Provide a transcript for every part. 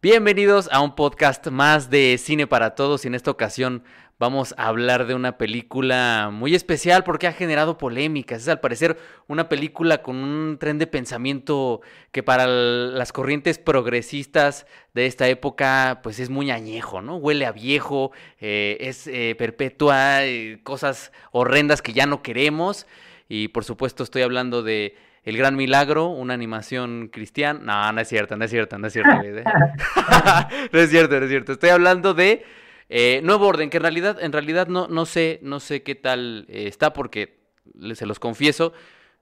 Bienvenidos a un podcast más de Cine para Todos y en esta ocasión vamos a hablar de una película muy especial porque ha generado polémicas. Es al parecer una película con un tren de pensamiento que para las corrientes progresistas de esta época pues es muy añejo, ¿no? Huele a viejo, eh, es eh, perpetua, eh, cosas horrendas que ya no queremos y por supuesto estoy hablando de el Gran Milagro, una animación cristiana. No, no es cierto, no es cierto, no es cierto. no es cierto, no es cierto. Estoy hablando de eh, Nuevo Orden, que en realidad, en realidad no, no sé, no sé qué tal eh, está, porque se los confieso,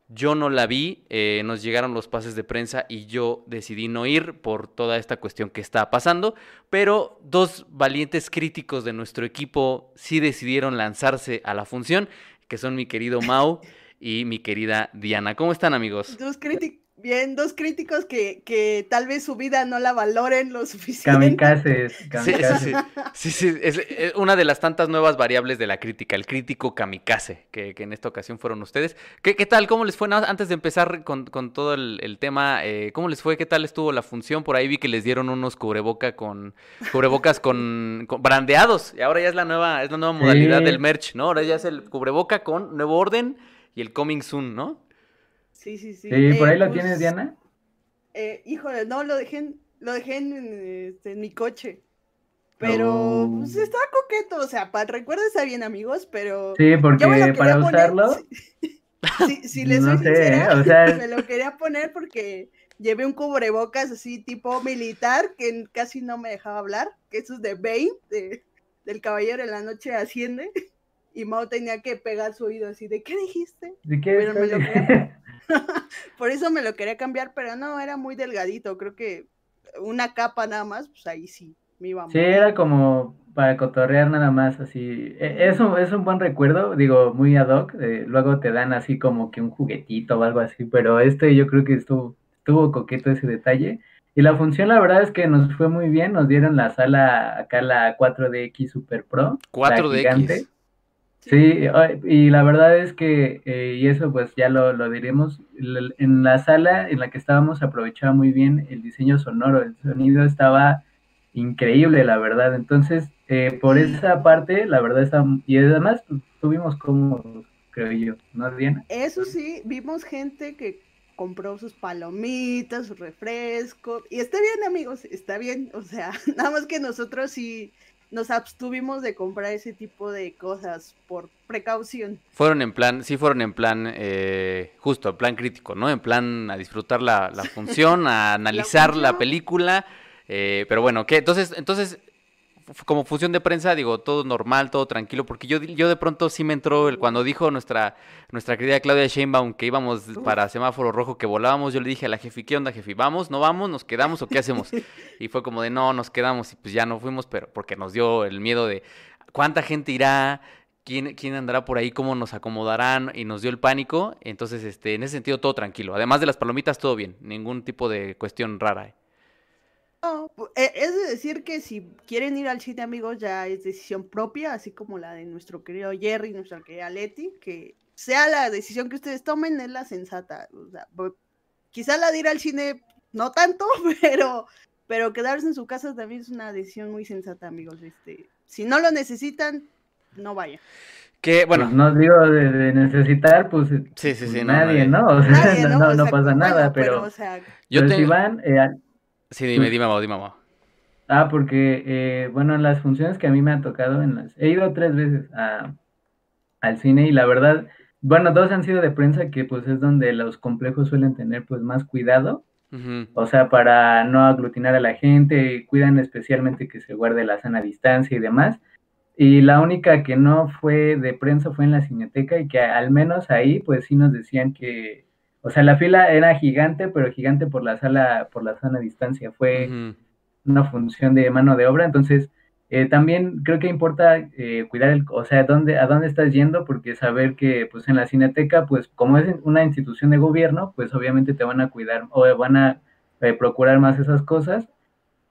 yo no la vi, eh, nos llegaron los pases de prensa y yo decidí no ir por toda esta cuestión que está pasando, pero dos valientes críticos de nuestro equipo sí decidieron lanzarse a la función, que son mi querido Mau y mi querida Diana. ¿Cómo están amigos? Dos críticos. Bien, dos críticos que, que, tal vez su vida no la valoren lo suficiente. Kamikazes. Sí, sí, sí, es, una de las tantas nuevas variables de la crítica, el crítico kamikaze, que, que en esta ocasión fueron ustedes. ¿Qué, qué tal? ¿Cómo les fue? antes de empezar con, con todo el, tema, eh, ¿cómo les fue? ¿Qué tal estuvo la función? Por ahí vi que les dieron unos cubreboca con, cubrebocas con, brandeados, y ahora ya es la nueva, es la nueva modalidad del merch, ¿no? Ahora ya es el cubreboca con nuevo orden y el Coming Soon, ¿no? Sí, sí, sí. Sí, por ahí lo pues, tienes, Diana. Eh, híjole, no, lo dejé en, lo dejé en, este, mi coche. Pero pues oh. estaba coqueto, o sea, para recuerdo está bien, amigos, pero. Sí, porque para usarlo. Si, les soy sincera, o sea... me lo quería poner porque llevé un cubrebocas así tipo militar que casi no me dejaba hablar, que eso es de Bane, de, del Caballero de la Noche Asciende y Mao tenía que pegar su oído así de ¿qué dijiste? ¿De qué? Por eso me lo quería cambiar, pero no, era muy delgadito, creo que una capa nada más, pues ahí sí, me iba Sí, era como para cotorrear nada más, así. E, eso es un buen recuerdo, digo, muy ad hoc. Eh, luego te dan así como que un juguetito o algo así, pero este yo creo que estuvo, estuvo coqueto ese detalle. Y la función, la verdad es que nos fue muy bien. Nos dieron la sala, acá la 4DX Super Pro. 4DX. Sí, y la verdad es que, eh, y eso pues ya lo, lo, diremos, en la sala en la que estábamos aprovechaba muy bien el diseño sonoro, el sonido estaba increíble, la verdad. Entonces, eh, por esa parte, la verdad está, y además pues, tuvimos como, creo yo, ¿no, Diana? Eso sí, vimos gente que compró sus palomitas, su refresco, y está bien, amigos, está bien, o sea, nada más que nosotros sí nos abstuvimos de comprar ese tipo de cosas por precaución. Fueron en plan, sí fueron en plan, eh, justo, en plan crítico, ¿no? En plan a disfrutar la, la función, a analizar la, película. Eh, pero bueno, ¿qué? Entonces, entonces como función de prensa, digo, todo normal, todo tranquilo, porque yo, yo de pronto sí me entró el, cuando dijo nuestra, nuestra querida Claudia Sheinbaum que íbamos para semáforo rojo, que volábamos, yo le dije a la jefe, ¿qué onda, jefe? ¿Vamos? ¿No vamos? ¿Nos quedamos o qué hacemos? Y fue como de, no, nos quedamos y pues ya no fuimos, pero porque nos dio el miedo de cuánta gente irá, quién, quién andará por ahí, cómo nos acomodarán y nos dio el pánico. Entonces, este, en ese sentido, todo tranquilo. Además de las palomitas, todo bien, ningún tipo de cuestión rara. ¿eh? E, es decir que si quieren ir al cine, amigos, ya es decisión propia, así como la de nuestro querido Jerry, nuestra querida Leti, que sea la decisión que ustedes tomen, es la sensata. quizá la de ir al cine no tanto, pero, pero quedarse en su casa también es una decisión muy sensata, amigos. Este, si no lo necesitan, no vayan. Que bueno, pues no digo de, necesitar, pues, sí, sí, sí, nadie, ¿no? no, pasa nada, pero, yo te... si van, eh, Sí, dime, dime, dime, Ah, porque, eh, bueno, en las funciones que a mí me han tocado, en las, he ido tres veces al cine y la verdad, bueno, dos han sido de prensa, que pues es donde los complejos suelen tener pues más cuidado, o sea, para no aglutinar a la gente, cuidan especialmente que se guarde la sana distancia y demás. Y la única que no fue de prensa fue en la cineteca y que al menos ahí pues sí nos decían que o sea, la fila era gigante, pero gigante por la sala, por la sana distancia. Fue una función de mano de obra. Entonces, eh, también creo que importa eh, cuidar el, o sea, dónde, a dónde estás yendo, porque saber que, pues, en la Cineteca, pues, como es una institución de gobierno, pues, obviamente te van a cuidar o van a eh, procurar más esas cosas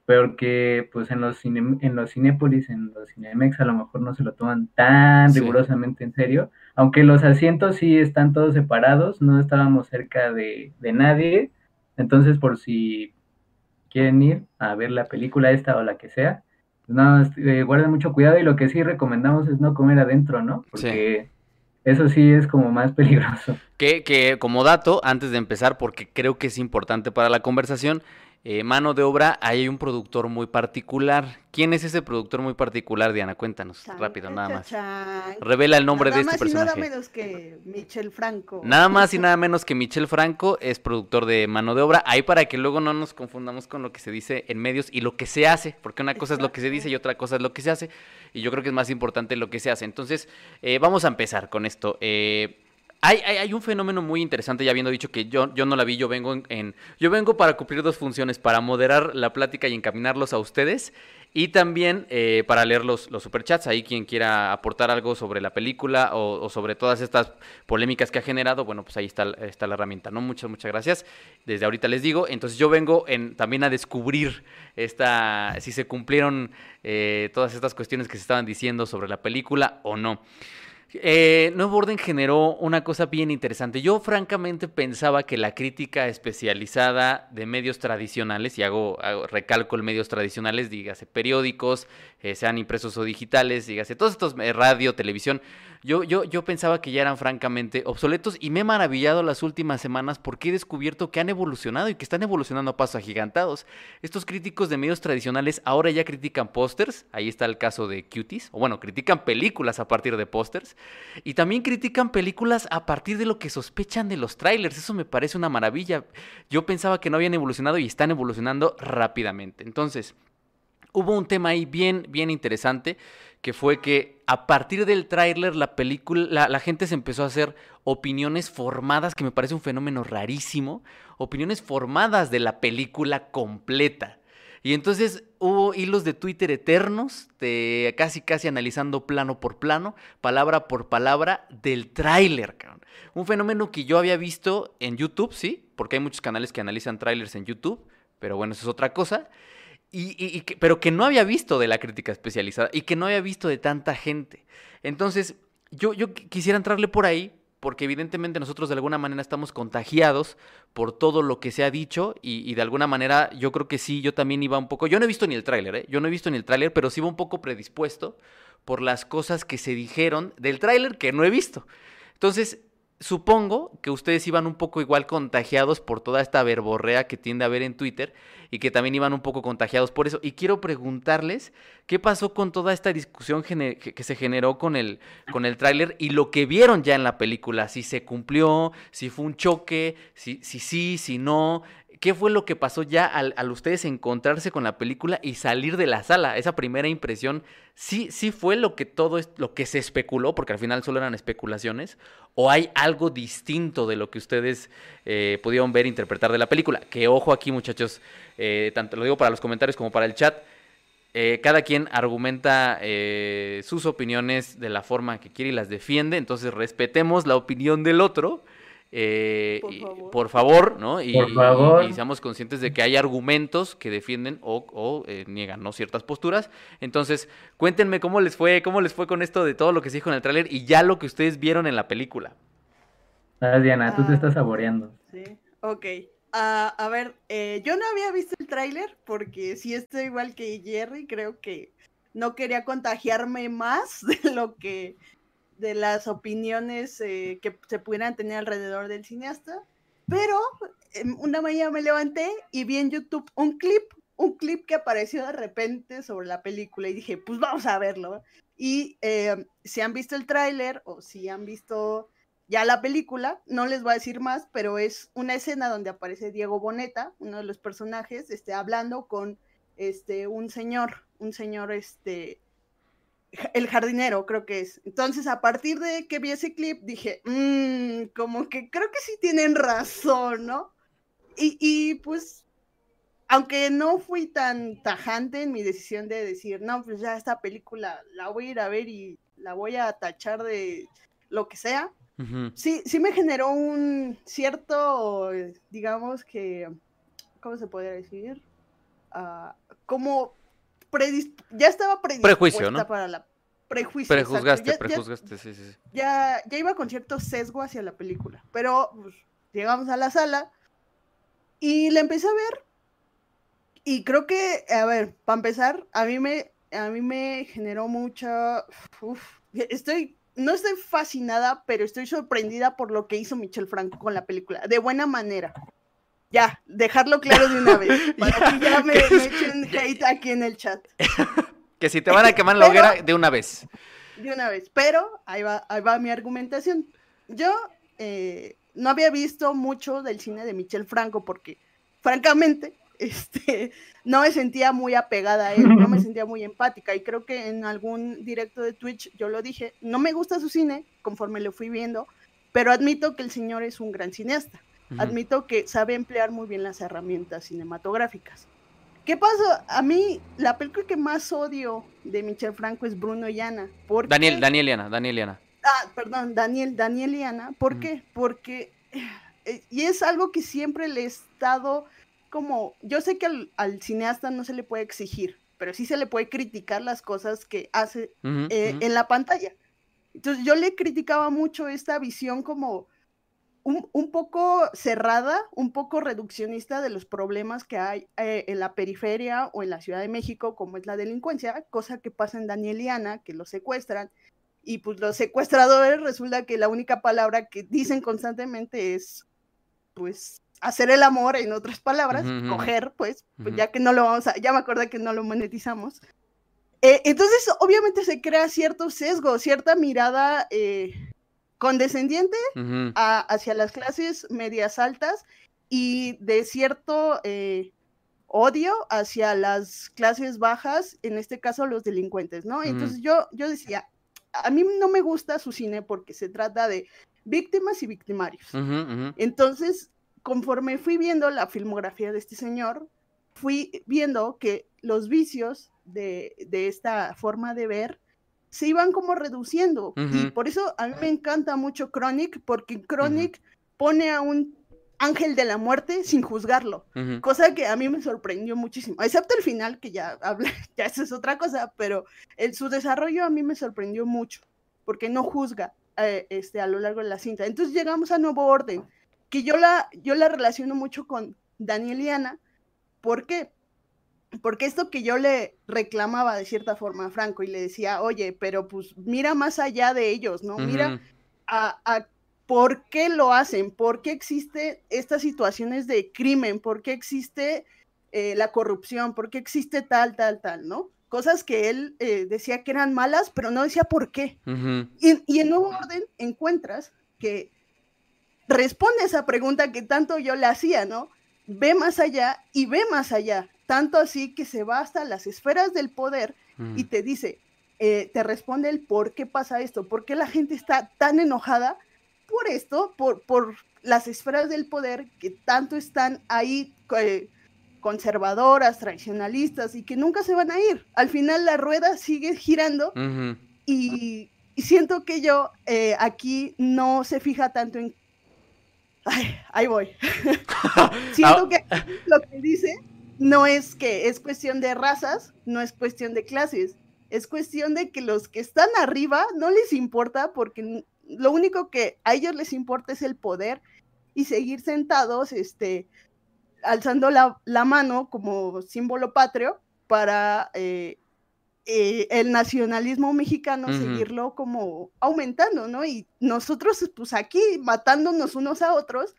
porque pues en los en los Cinépolis, en los Cinemex a lo mejor no se lo toman tan rigurosamente en serio, aunque los asientos sí están todos separados, no estábamos cerca de, de nadie, entonces por si quieren ir a ver la película esta o la que sea, no, eh, guarden mucho cuidado y lo que sí recomendamos es no comer adentro, ¿no? Porque eso sí es como más peligroso. Que, que como dato, antes de empezar, porque creo que es importante para la conversación, eh, mano de obra, hay un productor muy particular. ¿Quién es ese productor muy particular, Diana? Cuéntanos rápido, nada más. Revela el nombre de este personaje. nada menos que Michel Franco. Nada más y nada menos que Michel Franco es productor de mano de obra. Ahí para que luego no nos confundamos con lo que se dice en medios y lo que se hace, porque una cosa es lo que se dice y otra cosa es lo que se hace. Y yo creo que es más importante lo que se hace. Entonces, eh, vamos a empezar con esto. Eh, hay, hay, un fenómeno muy interesante, ya habiendo dicho que yo, yo no la vi, yo vengo en, Yo vengo para cumplir dos funciones, para moderar la plática y encaminarlos a ustedes, y también eh, para leer los, los superchats, ahí quien quiera aportar algo sobre la película o, sobre todas estas polémicas que ha generado, bueno, pues ahí está, está la herramienta, ¿no? Muchas, muchas gracias. Desde ahorita les digo, entonces yo vengo en, también a descubrir esta, si se cumplieron eh, todas estas cuestiones que se estaban diciendo sobre la película o no. Eh, Nuevo Orden generó una cosa bien interesante. Yo francamente pensaba que la crítica especializada de medios tradicionales, y hago, recalco el medios tradicionales, dígase periódicos, eh, sean impresos o digitales, dígase todos estos, eh, radio, televisión, yo, yo, yo pensaba que ya eran francamente obsoletos y me he maravillado las últimas semanas porque he descubierto que han evolucionado y que están evolucionando a pasos agigantados. Estos críticos de medios tradicionales ahora ya critican pósters, ahí está el caso de Cuties, o bueno, critican películas a partir de pósters, y también critican películas a partir de lo que sospechan de los trailers, eso me parece una maravilla. Yo pensaba que no habían evolucionado y están evolucionando rápidamente. Entonces, hubo un tema ahí bien, bien interesante que fue que a partir del tráiler la película, la, gente se empezó a hacer opiniones formadas, que me parece un fenómeno rarísimo, opiniones formadas de la película completa. Y entonces hubo hilos de Twitter eternos, de casi casi analizando plano por plano, palabra por palabra del tráiler, Un fenómeno que yo había visto en YouTube, sí, porque hay muchos canales que analizan trailers en YouTube, pero bueno, eso es otra cosa. Y, pero que no había visto de la crítica especializada y que no había visto de tanta gente. Entonces, yo, yo quisiera entrarle por ahí, porque evidentemente nosotros de alguna manera estamos contagiados por todo lo que se ha dicho y, de alguna manera yo creo que sí, yo también iba un poco, yo no he visto ni el tráiler, ¿eh? yo no he visto ni el tráiler, pero sí iba un poco predispuesto por las cosas que se dijeron del tráiler que no he visto. Entonces, supongo que ustedes iban un poco igual contagiados por toda esta verborrea que tiende a haber en Twitter y que también iban un poco contagiados por eso. Y quiero preguntarles qué pasó con toda esta discusión que se generó con el, con el tráiler y lo que vieron ya en la película, si se cumplió, si fue un choque, si, si sí, si no, ¿Qué fue lo que pasó ya al, ustedes encontrarse con la película y salir de la sala? Esa primera impresión, ¿sí, sí fue lo que todo lo que se especuló, porque al final solo eran especulaciones, o hay algo distinto de lo que ustedes eh, pudieron ver e interpretar de la película? Que ojo aquí, muchachos, eh, tanto lo digo para los comentarios como para el chat. Eh, cada quien argumenta sus opiniones de la forma que quiere y las defiende, entonces respetemos la opinión del otro eh, por, favor. ¿no? Y, seamos conscientes de que hay argumentos que defienden o, eh, niegan ¿no? ciertas posturas. Entonces, cuéntenme cómo les fue, cómo les fue con esto de todo lo que se dijo en el tráiler y ya lo que ustedes vieron en la película. Ah, Diana, tú te estás saboreando. Sí, ok. Ah, a ver, eh, yo no había visto el tráiler porque si estoy igual que Jerry, creo que no quería contagiarme más de lo que de las opiniones eh, que se pudieran tener alrededor del cineasta, pero em, una mañana me levanté y vi en YouTube un clip, un clip que apareció de repente sobre la película y dije, pues vamos a verlo. Y em, si han visto el tráiler o si han visto ya la película, no les voy a decir más, pero es una escena donde aparece Diego Boneta, uno de los personajes, este, hablando con este, un señor, un señor este, el jardinero, creo que es. Entonces, a partir de que vi ese clip, dije, mmm, como que creo que sí tienen razón, ¿no? Y, pues, aunque no fui tan tajante en mi decisión de decir, no, pues ya esta película la voy a ir a ver y la voy a tachar de lo que sea, sí, sí me generó un cierto, digamos que, ¿cómo se podría decir? Uh, como ya estaba prejuicio, ¿no? para la prejuicio. Prejuzgaste, ya, prejuzgaste, sí, sí, Ya, ya iba con cierto sesgo hacia la película, pero pues, llegamos a la sala y la empecé a ver Y creo que, a ver, para empezar, a mí me, a mí me generó mucha... uf, estoy, no estoy fascinada, pero estoy sorprendida por lo que hizo Michel Franco con la película, de buena manera. Ya, dejarlo claro de una vez, para que ya me, me echen hate aquí en el chat. Que si te van a quemar la hoguera, de una vez. De una vez. Pero ahí va, ahí va mi argumentación. Yo eh, no había visto mucho del cine de Michel Franco porque, francamente, este, no me sentía muy apegada a él, no me sentía muy empática. Y creo que en algún directo de Twitch yo lo dije, no me gusta su cine conforme lo fui viendo, pero admito que el señor es un gran cineasta. Ujú. Admito que sabe emplear muy bien las herramientas cinematográficas. ¿Qué pasa? A mí, la película que más odio de Michel Franco es Bruno y Ana. porque- Daniel, Daniel y Ana, Daniel y Ana. Ah, perdón, Daniel, Daniel y Ana. ¿Por Ujú. qué? Porque. eh, Y es algo que siempre le he estado como. Yo sé que al, al cineasta no se le puede exigir, pero sí se le puede criticar las cosas que hace Ujú, eh, ujú. en la pantalla. Entonces yo le criticaba mucho esta visión como un, un poco cerrada, un poco reduccionista de los problemas que hay eh, en la periferia o en la Ciudad de México, como es la delincuencia, cosa que pasa en Daniel y Ana, que los secuestran. Y pues los secuestradores resulta que la única palabra que dicen constantemente es, pues, hacer el amor, en otras palabras, coger, pues, pues ya que no lo vamos a, ya me acordé que no lo monetizamos. Eh, entonces, obviamente se crea cierto sesgo, cierta mirada eh, condescendiente a- hacia las clases medias altas y de cierto eh, odio hacia las clases bajas, en este caso los delincuentes, ¿no? Entonces yo, yo decía, a mí no me gusta su cine porque se trata de víctimas y victimarios. Entonces, conforme fui viendo la filmografía de este señor, fui viendo que los vicios de, de esta forma de ver se iban como reduciendo. Y por eso a mí me encanta mucho Chronic, porque Chronic pone a un ángel de la muerte sin juzgarlo, cosa que a mí me sorprendió muchísimo, excepto el final, que ya habla, ya eso es otra cosa, pero el, su desarrollo a mí me sorprendió mucho, porque no juzga eh, este, a lo largo de la cinta. Entonces llegamos a Nuevo Orden, que yo la, yo la relaciono mucho con Daniel y Ana, ¿por qué? Porque esto que yo le reclamaba de cierta forma a Franco y le decía, oye, pero pues mira más allá de ellos, ¿no? Mira a, a por qué lo hacen, por qué existen estas situaciones de crimen, por qué existe eh, la corrupción, por qué existe tal, tal, tal, ¿no? Cosas que él eh, decía que eran malas, pero no decía por qué. Y, y en Nuevo Orden encuentras que responde a esa pregunta que tanto yo le hacía, ¿no? Ve más allá y ve más allá, tanto así que se va hasta las esferas del poder y Ujú. te dice, eh, te responde el por qué pasa esto, por qué la gente está tan enojada por esto, por, por las esferas del poder que tanto están ahí eh, conservadoras, tradicionalistas y que nunca se van a ir. Al final la rueda sigue girando y, y siento que yo eh, aquí no se fija tanto en... Ay, ahí voy. siento que aquí lo que dice no es que es cuestión de razas, no es cuestión de clases, es cuestión de que los que están arriba no les importa porque lo único que a ellos les importa es el poder y seguir sentados, este, alzando la, la mano como símbolo patrio para eh, eh, el nacionalismo mexicano seguirlo como aumentando, ¿no? Y nosotros, pues aquí, matándonos unos a otros,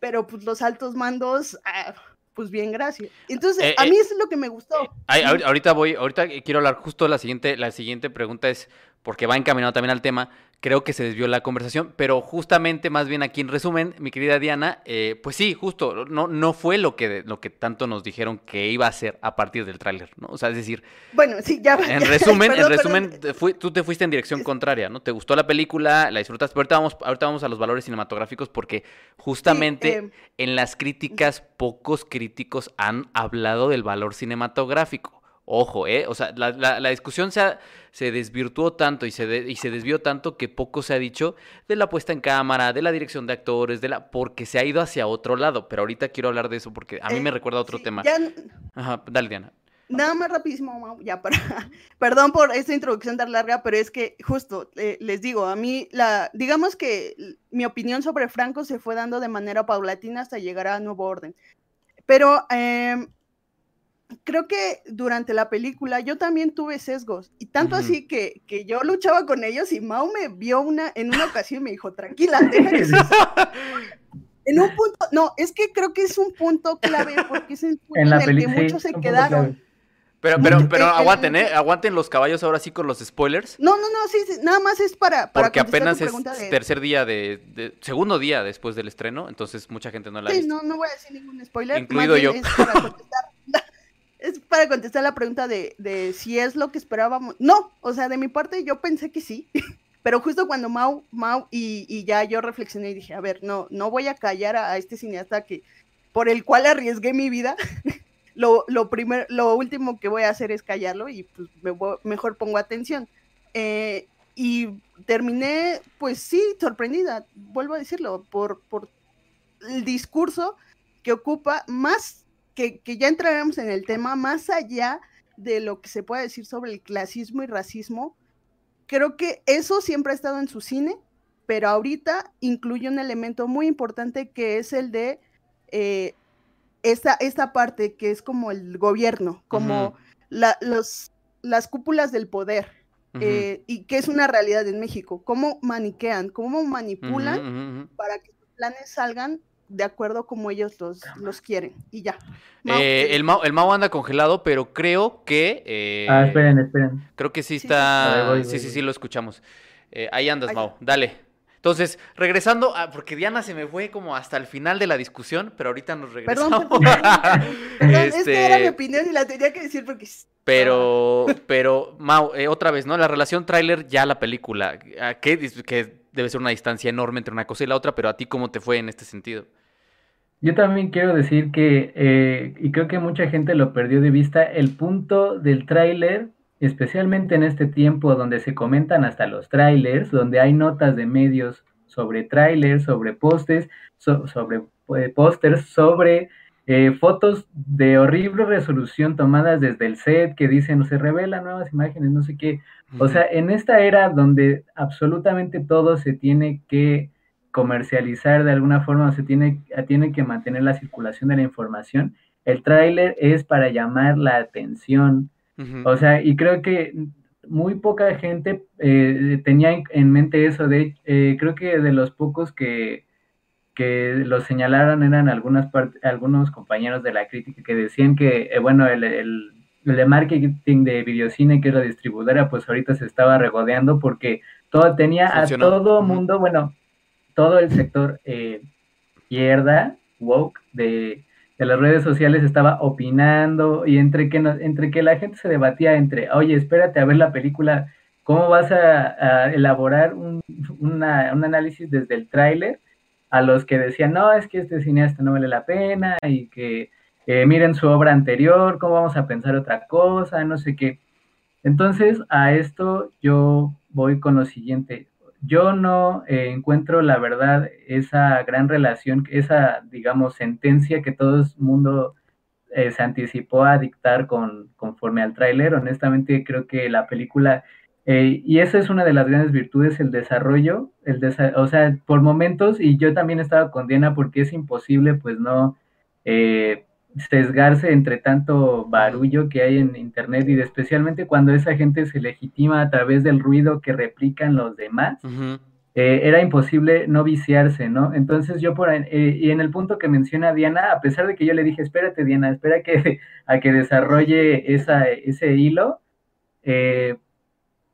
pero pues los altos mandos, ah, pues bien, gracias. Entonces, Eh, a eh, mí eso es lo que me gustó. Ay, ahori- ahorita voy, ahorita quiero hablar justo la siguiente, la siguiente pregunta es, porque va encaminado también al tema, creo que se desvió la conversación, pero justamente, más bien aquí en resumen, mi querida Diana, eh, pues sí, justo, no, no fue lo que, lo que tanto nos dijeron que iba a ser a partir del tráiler, ¿no? O sea, es decir, Bueno, sí, ya. en resumen, perdón, en resumen, fui- tú te fuiste en dirección contraria, ¿no? Te gustó la película, la disfrutaste, pero ahorita vamos, ahorita vamos a los valores cinematográficos porque justamente eh, en las críticas pocos críticos han hablado del valor cinematográfico. Ojo, ¿eh? O sea, la, la- la discusión se, ha- se desvirtuó tanto y se, de- y se desvió tanto que poco se ha dicho de la puesta en cámara, de la dirección de actores, de la porque se ha ido hacia otro lado. Pero ahorita quiero hablar de eso porque a mí eh, me recuerda a otro sí, tema. ya, Ajá, dale, Diana. Nada más rapidísimo, ya para, perdón por esta introducción tan larga, pero es que justo eh, les digo, a mí la, digamos que mi opinión sobre Franco se fue dando de manera paulatina hasta llegar a Nuevo Orden. Pero em, creo que durante la película yo también tuve sesgos, y tanto así que, que, yo luchaba con ellos y Mao me vio una, en una ocasión y me dijo, tranquila, En un punto, no, es que creo que es un punto clave porque es el punto en, el que muchos se quedaron. Pero, pero, pero aguanten, ¿eh? Aguanten los caballos ahora sí con los spoilers. No, no, no, sí, nada más es para. para Porque apenas es tercer día de, Segundo día después del estreno, entonces mucha gente no la ha sí, no, no voy a decir ningún spoiler. Incluido yo. Es para, contestar, es para contestar la pregunta de, de si es lo que esperábamos. No, o sea, de mi parte yo pensé que sí. Pero justo cuando Mau, Mau y, y, ya yo reflexioné y dije, a ver, no, no voy a callar a, este cineasta que por el cual arriesgué mi vida. lo, lo, lo último que voy a hacer es callarlo y pues mejor pongo atención. Eh, y terminé, pues sí, sorprendida, vuelvo a decirlo, por, por el discurso que ocupa más, que, que ya entraremos en el tema, más allá de lo que se puede decir sobre el clasismo y racismo, creo que eso siempre ha estado en su cine, pero ahorita incluye un elemento muy importante que es el de eh, esta, esta parte que es como el gobierno, como la, los, las cúpulas del poder, eh, y que es una realidad en México, cómo maniquean, cómo manipulan para que sus planes salgan de acuerdo como ellos los, los quieren, y ya. Eh, el, Mao, el anda congelado, pero creo que... Eh, ah, esperen, esperen. Creo que sí está... Sí, sí, sí, lo escuchamos. ahí andas, Mao, dale. Entonces, regresando, a, porque Diana se me fue como hasta el final de la discusión, pero ahorita nos regresamos. Perdón, perdón. Esta era mi opinión y la tenía que decir porque... Pero, pero, Mau, eh, otra vez, ¿no? La relación tráiler ya la película, ¿qué? Que debe ser una distancia enorme entre una cosa y la otra, pero a ti, ¿cómo te fue en este sentido? Yo también quiero decir que, eh, y creo que mucha gente lo perdió de vista, el punto del tráiler especialmente en este tiempo donde se comentan hasta los trailers, donde hay notas de medios sobre trailers, sobre postes, sobre eh, pósters, sobre eh, fotos de horrible resolución tomadas desde el set que dicen se revelan nuevas imágenes, no sé qué. O sea, en esta era donde absolutamente todo se tiene que comercializar de alguna forma, se tiene, tiene que mantener la circulación de la información, el tráiler es para llamar la atención. O sea, y creo que muy poca gente eh, tenía en mente eso. De, eh, creo que de los pocos que, que lo señalaron eran algunas algunos compañeros de la crítica que decían que, eh, bueno, el, el, de marketing de videocine, que era distribuidora, pues ahorita se estaba regodeando porque todo tenía a todo mundo, bueno, todo el sector izquierda, woke, de de las redes sociales estaba opinando y entre que, entre que la gente se debatía entre, oye, espérate a ver la película, ¿cómo vas a, elaborar un, análisis desde el tráiler? A los que decían, no, es que este cineasta no vale la pena y que eh, miren su obra anterior, ¿cómo vamos a pensar otra cosa? No sé qué. Entonces, a esto yo voy con lo siguiente yo no eh, encuentro la verdad esa gran relación, esa, digamos, sentencia que todo el mundo eh, se anticipó a dictar con, conforme al tráiler. Honestamente, creo que la película, y esa es una de las grandes virtudes, el desarrollo, el o sea, por momentos, y yo también estaba con Diana porque es imposible, pues, no sesgarse entre tanto barullo que hay en internet y especialmente cuando esa gente se legitima a través del ruido que replican los demás, eh, era imposible no viciarse, ¿no? Entonces yo por eh, y en el punto que menciona Diana, a pesar de que yo le dije, espérate Diana, espera que, a que desarrolle esa, ese hilo, eh,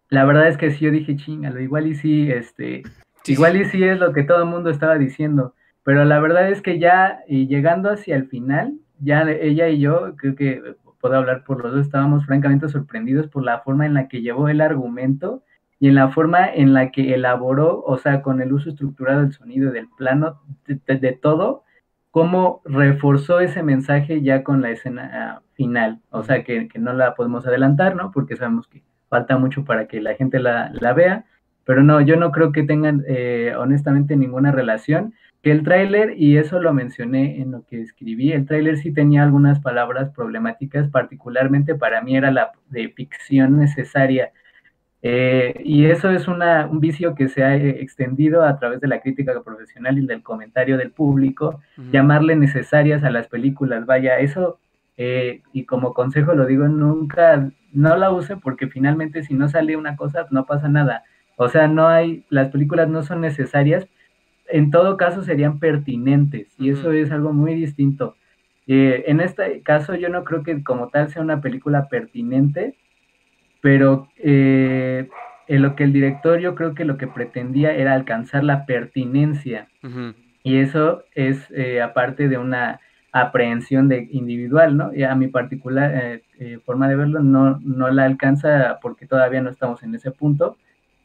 la verdad es que sí, yo dije, chingalo, igual y sí, este, igual y sí. es lo que todo el mundo estaba diciendo, pero la verdad es que ya y llegando hacia el final, ya ella y yo, creo que puedo hablar por los dos, estábamos francamente sorprendidos por la forma en la que llevó el argumento y en la forma en la que elaboró, o sea, con el uso estructurado del sonido, del plano, de, todo, cómo reforzó ese mensaje ya con la escena final. O sea, que, no la podemos adelantar, ¿no? Porque sabemos que falta mucho para que la gente la, vea, pero no, yo no creo que tengan eh, honestamente ninguna relación que el tráiler, y eso lo mencioné en lo que escribí, el tráiler sí tenía algunas palabras problemáticas, particularmente para mí era la de ficción necesaria. Eh, y eso es una, un vicio que se ha eh, extendido a través de la crítica profesional y del comentario del público, llamarle necesarias a las películas. Vaya, eso eh, y como consejo lo digo, nunca, no la use porque finalmente si no sale una cosa, no pasa nada. O sea, no hay, las películas no son necesarias, en todo caso serían pertinentes y eso es algo muy distinto. Eh, en este caso yo no creo que como tal sea una película pertinente, pero eh, en lo que el director yo creo que lo que pretendía era alcanzar la pertinencia y eso es eh, aparte de una aprehensión de individual, ¿no? Y a mi particular forma de verlo no, no la alcanza porque todavía no estamos en ese punto,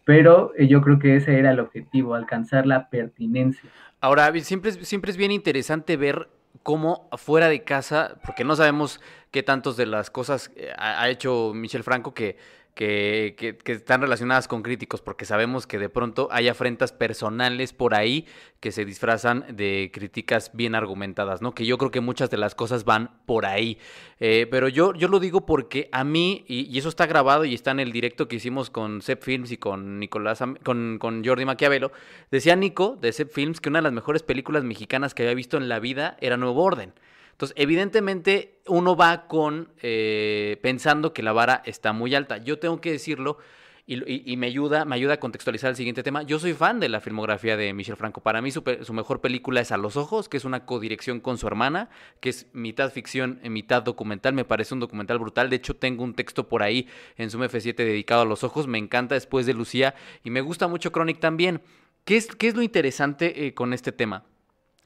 pero yo creo que ese era el objetivo, alcanzar la pertinencia. Ahora, siempre siempre es bien interesante ver cómo fuera de casa, porque no sabemos qué tantos de las cosas eh, ha hecho Michel Franco que que, que, están relacionadas con críticos, porque sabemos que de pronto hay afrentas personales por ahí que se disfrazan de críticas bien argumentadas, ¿no? Que yo creo que muchas de las cosas van por ahí. Eh, pero yo, yo lo digo porque a mí, y, eso está grabado y está en el directo que hicimos con Sep Films y con Nicolás, con, con Jordi Maquiavelo, decía Nico de Sep Films que una de las mejores películas mexicanas que había visto en la vida era Nuevo Orden. Entonces, evidentemente, uno va con eh, pensando que la vara está muy alta. Yo tengo que decirlo y, me ayuda, me ayuda a contextualizar el siguiente tema. Yo soy fan de la filmografía de Michel Franco. Para mí, su, mejor película es A los Ojos, que es una codirección con su hermana, que es mitad ficción, y mitad documental. Me parece un documental brutal. De hecho, tengo un texto por ahí en su F7 dedicado a los ojos. Me encanta después de Lucía y me gusta mucho Chronic también. ¿Qué es, qué es lo interesante eh, con este tema?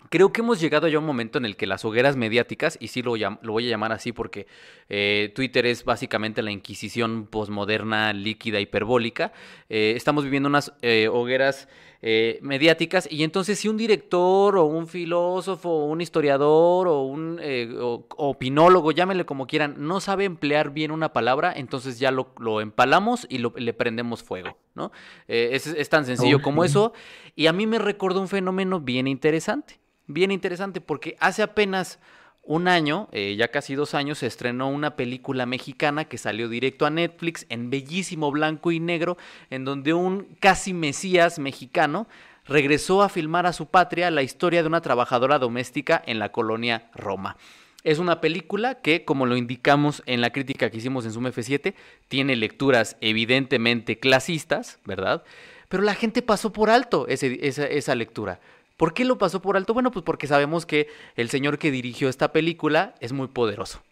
Creo que hemos llegado ya a un momento en el que las hogueras mediáticas, y sí lo, lo voy a llamar así porque eh, Twitter es básicamente la inquisición posmoderna, líquida, hiperbólica, eh, estamos viviendo unas eh, hogueras mediáticas y entonces si un director o un filósofo o un historiador o un opinólogo, llámenle como quieran, no sabe emplear bien una palabra, entonces ya lo, empalamos y le prendemos fuego, ¿no? Es, es, tan sencillo como eso y a mí me recordó un fenómeno bien interesante bien interesante porque hace apenas un año, eh, ya casi dos años, se estrenó una película mexicana que salió directo a Netflix en bellísimo blanco y negro, en donde un casi mesías mexicano regresó a filmar a su patria la historia de una trabajadora doméstica en la colonia Roma. Es una película que, como lo indicamos en la crítica que hicimos en Zoom F7, tiene lecturas evidentemente clasistas, ¿verdad? Pero la gente pasó por alto esa lectura. ¿Por qué lo pasó por alto? Bueno, pues porque sabemos que el señor que dirigió esta película es muy poderoso.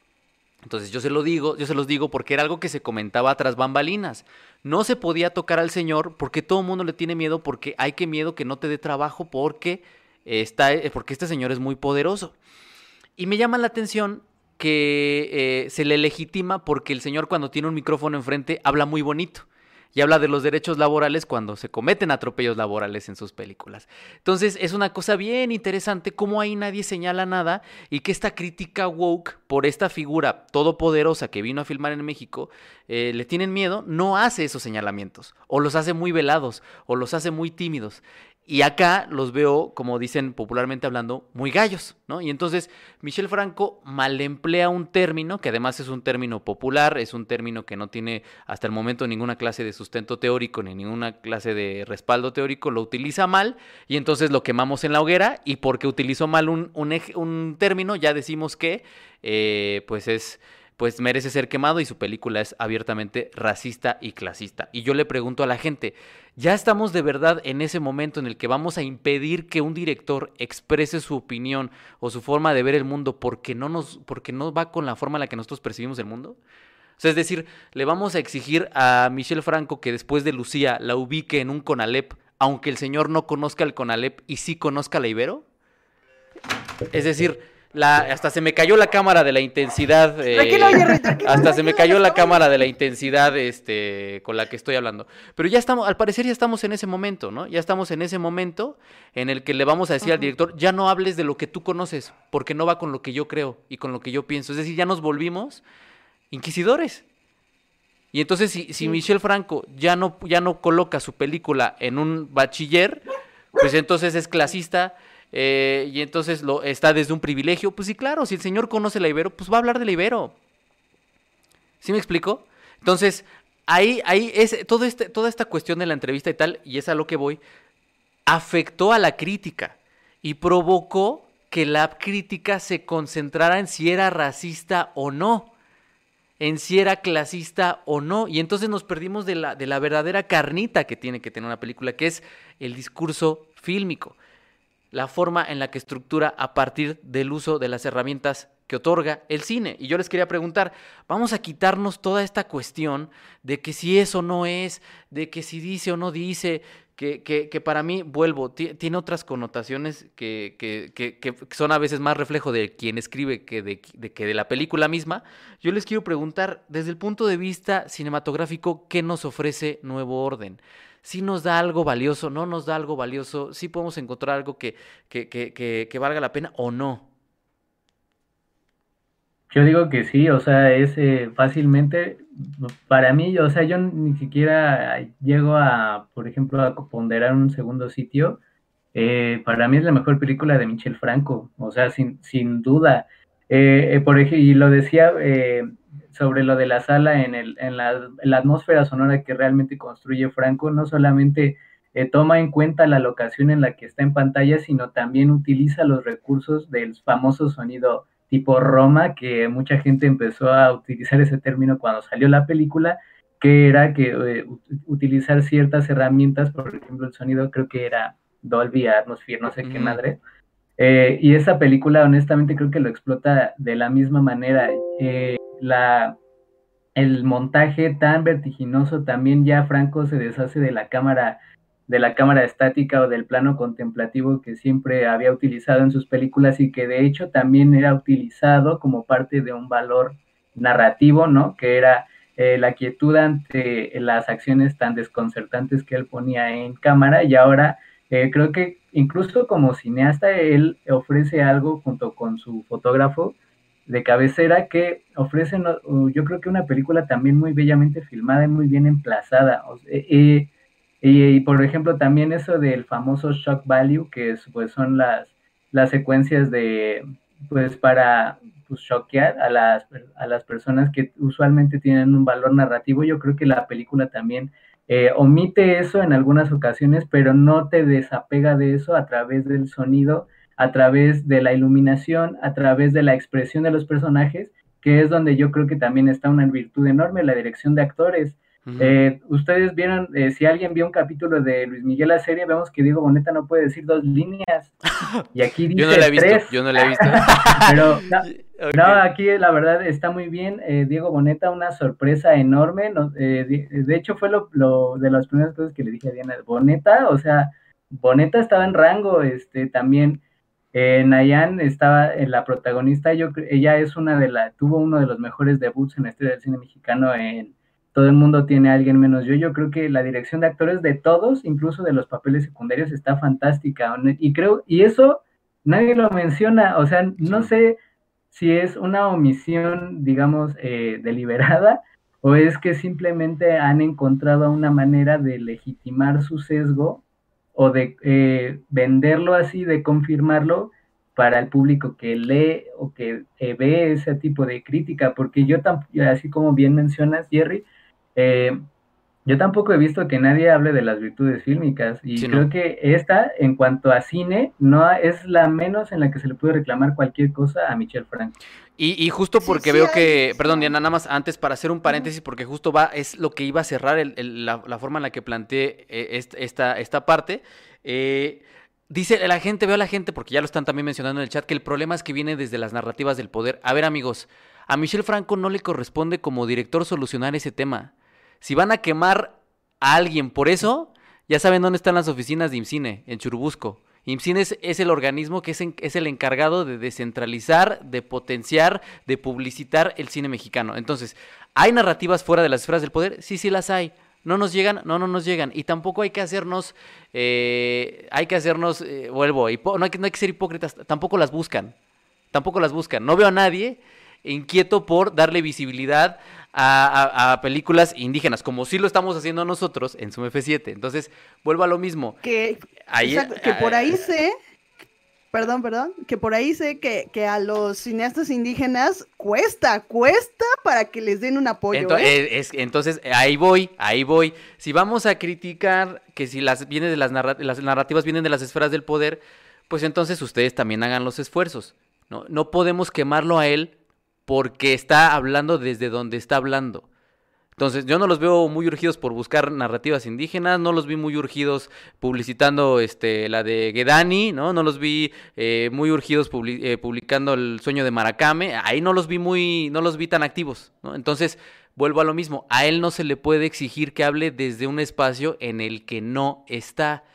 Entonces yo se lo digo, yo se los digo porque era algo que se comentaba tras bambalinas. No se podía tocar al señor porque todo el mundo le tiene miedo porque hay que miedo que no te dé trabajo porque está, porque este señor es muy poderoso. Y me llama la atención que eh, se le legitima porque el señor cuando tiene un micrófono enfrente habla muy bonito y habla de los derechos laborales cuando se cometen atropellos laborales en sus películas. Entonces es una cosa bien interesante cómo ahí nadie señala nada y que esta crítica woke por esta figura todopoderosa que vino a filmar en México eh, le tienen miedo, no hace esos señalamientos o los hace muy velados o los hace muy tímidos. Y acá los veo, como dicen popularmente hablando, muy gallos, ¿no? Y entonces Michel Franco mal emplea un término, que además es un término popular, es un término que no tiene hasta el momento ninguna clase de sustento teórico ni ninguna clase de respaldo teórico, lo utiliza mal y entonces lo quemamos en la hoguera y porque utilizó mal un, un, término ya decimos que eh, pues es pues merece ser quemado y su película es abiertamente racista y clasista. Y yo le pregunto a la gente, ¿ya estamos de verdad en ese momento en el que vamos a impedir que un director exprese su opinión o su forma de ver el mundo porque no, nos, porque no va con la forma en la que nosotros percibimos el mundo? O sea, es decir, le vamos a exigir a Michelle Franco que después de Lucía la ubique en un Conalep, aunque el señor no conozca el Conalep y sí conozca la Ibero. Es decir, hasta se me cayó la cámara de la intensidad. Eh, hasta se me cayó la cámara de la intensidad este, con la que estoy hablando. Pero ya estamos, al parecer ya estamos en ese momento, ¿no? Ya estamos en ese momento en el que le vamos a decir al director, ya no hables de lo que tú conoces, porque no va con lo que yo creo y con lo que yo pienso. Es decir, ya nos volvimos inquisidores. Y entonces, si, si Michel Franco ya no, ya no coloca su película en un bachiller, pues entonces es clasista eh, y entonces está desde un privilegio. Pues sí, claro, si el señor conoce la Ibero, pues va a hablar de la Ibero. ¿Sí me explico? Entonces, ahí, ahí es todo este, toda esta cuestión de la entrevista y tal, y es a lo que voy, afectó a la crítica y provocó que la crítica se concentrara en si era racista o no, en si era clasista o no, y entonces nos perdimos de la, de la verdadera carnita que tiene que tener una película, que es el discurso fílmico, la forma en la que estructura a partir del uso de las herramientas que otorga el cine. Y yo les quería preguntar, vamos a quitarnos toda esta cuestión de que si eso no es, de que si dice o no dice, que, que, para mí, vuelvo, tiene otras connotaciones que, que, son a veces más reflejo de quien escribe que de, que de la película misma. Yo les quiero preguntar, desde el punto de vista cinematográfico, ¿qué nos ofrece Nuevo Orden? Si nos da algo valioso, no nos da algo valioso, si podemos encontrar algo que, que, que, que valga la pena o no. Yo digo que sí, o sea, es eh, fácilmente, para mí, o sea, yo ni siquiera llego a, por ejemplo, a ponderar un segundo sitio. Eh, para mí es la mejor película de Michel Franco, o sea, sin, sin duda. Eh, por ejemplo, y lo decía sobre lo de la sala en, el, en, la, la, atmósfera sonora que realmente construye Franco, no solamente toma en cuenta la locación en la que está en pantalla, sino también utiliza los recursos del famoso sonido tipo Roma, que mucha gente empezó a utilizar ese término cuando salió la película, que era que eh, utilizar ciertas herramientas, por ejemplo, el sonido creo que era Dolby Atmosphere, no sé qué madre. Eh, y esa película, honestamente, creo que lo explota de la misma manera. Eh, la, el montaje tan vertiginoso, también ya Franco se deshace de la cámara de la cámara estática o del plano contemplativo que siempre había utilizado en sus películas y que de hecho también era utilizado como parte de un valor narrativo, ¿no? Que era eh, la quietud ante las acciones tan desconcertantes que él ponía en cámara y ahora eh, creo que incluso como cineasta él ofrece algo junto con su fotógrafo de cabecera que ofrece, yo creo que una película también muy bellamente filmada y muy bien emplazada. eh, y, por ejemplo, también eso del famoso shock value, que es, pues son las, las secuencias de, pues para pues, shockear a las, a las personas que usualmente tienen un valor narrativo. Yo creo que la película también eh, omite eso en algunas ocasiones, pero no te desapega de eso a través del sonido, a través de la iluminación, a través de la expresión de los personajes, que es donde yo creo que también está una virtud enorme, la dirección de actores. Eh, ustedes vieron, eh, si alguien vio un capítulo de Luis Miguel la serie, vemos que Diego Boneta no puede decir dos líneas. Y aquí dice yo no la he visto, tres. yo no la he visto. Pero no, aquí la verdad está muy bien. Eh, Diego Boneta, una sorpresa enorme. de, hecho, fue lo, de las primeras cosas que le dije a Diana. Boneta, o sea, Boneta estaba en rango, este, también. Nayan estaba en la protagonista, yo, ella es una de las, tuvo uno de los mejores debuts en la historia del cine mexicano en todo el mundo tiene a alguien menos yo. Yo creo que la dirección de actores de todos, incluso de los papeles secundarios, está fantástica. Y creo, y eso nadie lo menciona. O sea, no sé si es una omisión, digamos, eh, deliberada o es que simplemente han encontrado una manera de legitimar su sesgo o de eh, venderlo así, de confirmarlo para el público que lee o que eh, ve ese tipo de crítica, porque yo, así como bien mencionas, Jerry, eh, yo tampoco he visto que nadie hable de las virtudes fílmicas y creo que esta, en cuanto a cine, no es la menos en la que se le puede reclamar cualquier cosa a Michel Franco. Y, justo porque veo que, perdón Diana, nada más antes para hacer un paréntesis, porque justo va, es lo que iba a cerrar la, forma en la que planteé eh, esta, esta parte. Eh, dice la gente, veo a la gente, porque ya lo están también mencionando en el chat, que el problema es que viene desde las narrativas del poder. A ver amigos, a Michel Franco no le corresponde como director solucionar ese tema. Si van a quemar a alguien por eso, ya saben dónde están las oficinas de IMCINE, en Churubusco. IMCINE es, el organismo que es, el encargado de descentralizar, de potenciar, de publicitar el cine mexicano. Entonces, ¿hay narrativas fuera de las esferas del poder? Sí, sí las hay. ¿No nos llegan? No, no nos llegan. Y tampoco hay que hacernos, eh, hay que hacernos, eh, vuelvo, no hay, que, no hay que ser hipócritas, tampoco las buscan. Tampoco las buscan. No veo a nadie inquieto por darle visibilidad a, películas indígenas, como sí lo estamos haciendo nosotros en Sum F7. Entonces, vuelvo a lo mismo. Que, que por ahí sé, perdón, perdón, que por ahí sé que, que, a los cineastas indígenas cuesta, cuesta para que les den un apoyo. Entonces, ¿eh? es, entonces ahí voy, ahí voy. Si vamos a criticar que si las, viene de las, las narrativas vienen de las esferas del poder, pues entonces ustedes también hagan los esfuerzos. No, no podemos quemarlo a él porque está hablando desde donde está hablando. Entonces, yo no los veo muy urgidos por buscar narrativas indígenas, no los vi muy urgidos publicitando este, la de Gedani, ¿no? No los vi eh, muy urgidos eh, publicando el sueño de Maracame, ahí no los vi muy, no los vi tan activos. Entonces, vuelvo a lo mismo, a él no se le puede exigir que hable desde un espacio en el que no está.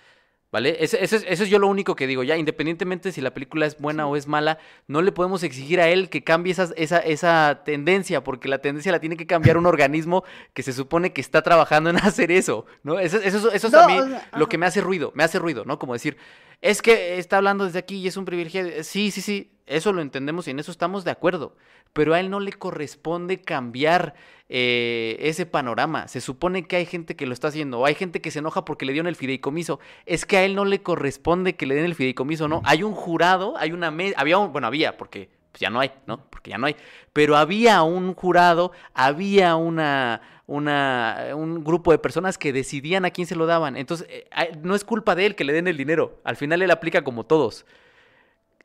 ¿Vale? Eso, es, yo lo único que digo. Ya, independientemente si la película es buena o es mala, no le podemos exigir a él que cambie esa, esa, esa tendencia, porque la tendencia la tiene que cambiar un organismo que se supone que está trabajando en hacer eso, ¿no? Eso, eso, eso es a mí lo que me hace ruido, me hace ruido, ¿no? Como decir, es que está hablando desde aquí y es un privilegio. Sí, sí, sí, eso lo entendemos y en eso estamos de acuerdo. Pero a él no le corresponde cambiar eh, ese panorama. Se supone que hay gente que lo está haciendo, o hay gente que se enoja porque le dieron el fideicomiso. Es que a él no le corresponde que le den el fideicomiso, ¿no? Hay un jurado, hay una mesa, había un, bueno, había, porque pues ya no hay, ¿no? Porque ya no hay. Pero había un jurado, había una, una, un grupo de personas que decidían a quién se lo daban. Entonces, eh, no es culpa de él que le den el dinero. Al final él aplica como todos.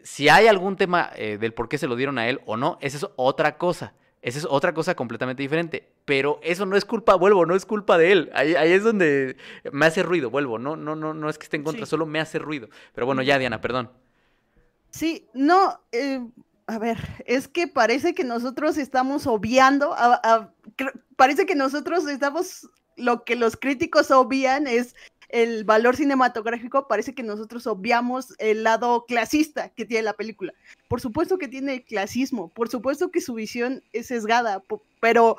Si hay algún tema eh, del por qué se lo dieron a él o no, esa es otra cosa. Esa es otra cosa completamente diferente. Pero eso no es culpa, vuelvo, no es culpa de él. Ahí, es donde me hace ruido, vuelvo. No, no, no, no es que esté en contra, solo me hace ruido. Pero bueno, ya, Diana, perdón. Sí, no, eh, a ver, es que parece que nosotros estamos obviando, parece que nosotros estamos, lo que los críticos obvian es el valor cinematográfico, parece que nosotros obviamos el lado clasista que tiene la película. Por supuesto que tiene clasismo, por supuesto que su visión es sesgada, pero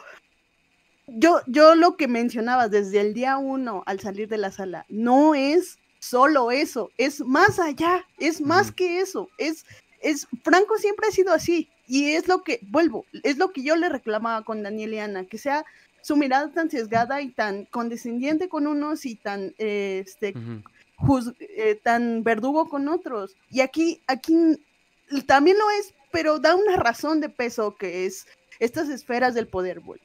yo, yo lo que mencionaba desde el día uno al salir de la sala, no es solo eso, es más allá, es más que eso, es, es, Franco siempre ha sido así, y es lo que, vuelvo, es lo que yo le reclamaba con Daniel y Ana, que sea su mirada tan sesgada y tan condescendiente con unos y tan, este, eh, tan verdugo con otros. Y aquí, aquí también lo es, pero da una razón de peso que es estas esferas del poder, güey.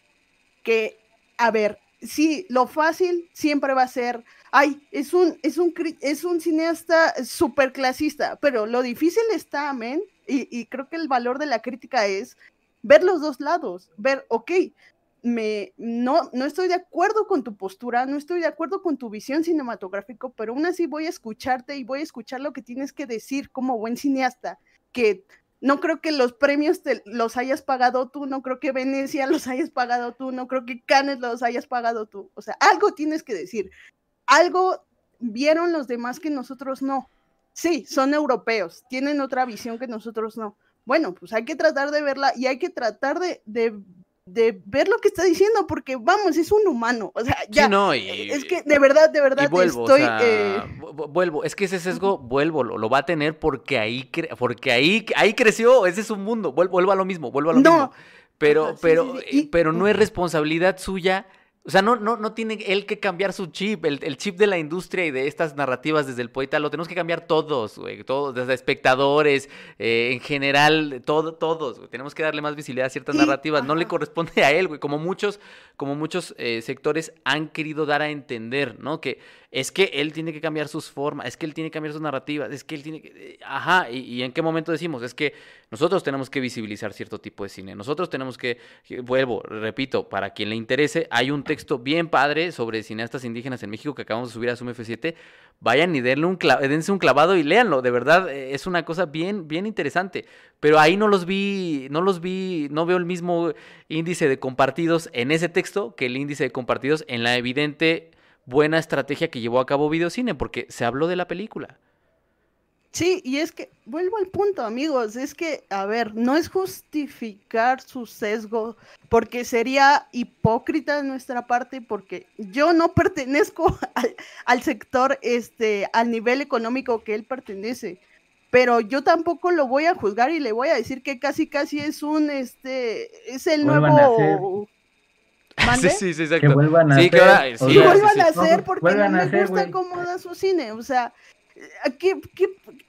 Que, a ver, sí, lo fácil siempre va a ser, ay, es un, es un, es un cineasta súper clasista, pero lo difícil está, amén, y, y creo que el valor de la crítica es ver los dos lados, ver, ok, no, no estoy de acuerdo con tu postura, no estoy de acuerdo con tu visión cinematográfica, pero aún así voy a escucharte y voy a escuchar lo que tienes que decir como buen cineasta, que no creo que los premios te, los hayas pagado tú, no creo que Venecia los hayas pagado tú, no creo que Cannes los hayas pagado tú. O sea, algo tienes que decir. Algo vieron los demás que nosotros no. Sí, son europeos, tienen otra visión que nosotros no. Bueno, pues hay que tratar de verla y hay que tratar de de ver lo que está diciendo, porque vamos, es un humano, o sea, ya. no, es que de verdad, de verdad vuelvo, estoy. Eh, vuelvo, es que ese sesgo, vuelvo, lo, va a tener porque ahí, porque ahí, ahí creció, ese es un mundo, vuelvo, vuelvo a lo mismo, vuelvo a lo mismo. Pero, pero, eh, pero no es responsabilidad suya o sea, no, no, no tiene él que cambiar su chip, el, chip de la industria y de estas narrativas desde el poeta, lo tenemos que cambiar todos, güey, todos, desde espectadores, eh, en general, todo, todos, tenemos que darle más visibilidad a ciertas narrativas, no le corresponde a él, güey, como muchos, como muchos eh, sectores han querido dar a entender, ¿no? Que es que él tiene que cambiar sus formas, es que él tiene que cambiar sus narrativas, es que él tiene que... Eh, ajá, y, en qué momento decimos, es que nosotros tenemos que visibilizar cierto tipo de cine, nosotros tenemos que, vuelvo, repito, para quien le interese, hay un texto bien padre sobre cineastas indígenas en México que acabamos de subir a Zoom F7, vayan y denle un dense un clavado y léanlo, de verdad eh, es una cosa bien, bien interesante, pero ahí no los vi, no los vi, no veo el mismo índice de compartidos en ese texto que el índice de compartidos en la evidente buena estrategia que llevó a cabo Videocine, porque se habló de la película. Sí, y es que, vuelvo al punto, amigos, es que, a ver, no es justificar su sesgo, porque sería hipócrita de nuestra parte, porque yo no pertenezco al, sector, este, al nivel económico que él pertenece, pero yo tampoco lo voy a juzgar y le voy a decir que casi, casi es un, este, es el nuevo Sí, sí, sí, exacto. Que vuelvan a sí, hacer. sí, vuelvan a hacer porque no me gusta cómo da su cine. O sea, ¿qué,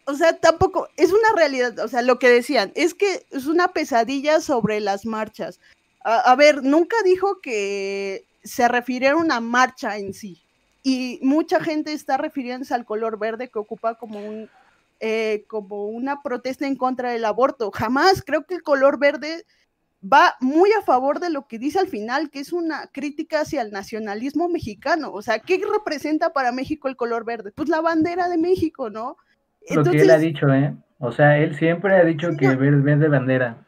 o sea, tampoco, es una realidad, o sea, lo que decían, es que es una pesadilla sobre las marchas. A, ver, nunca dijo que se refiriera a una marcha en sí. Y mucha gente está refiriéndose al color verde que ocupa como un eh, como una protesta en contra del aborto. Jamás creo que el color verde va muy a favor de lo que dice al final, que es una crítica hacia el nacionalismo mexicano. O sea, ¿qué representa para México el color verde? Pues la bandera de México, ¿no? Lo que él ha dicho, ¿eh? O sea, él siempre ha dicho que verde bandera.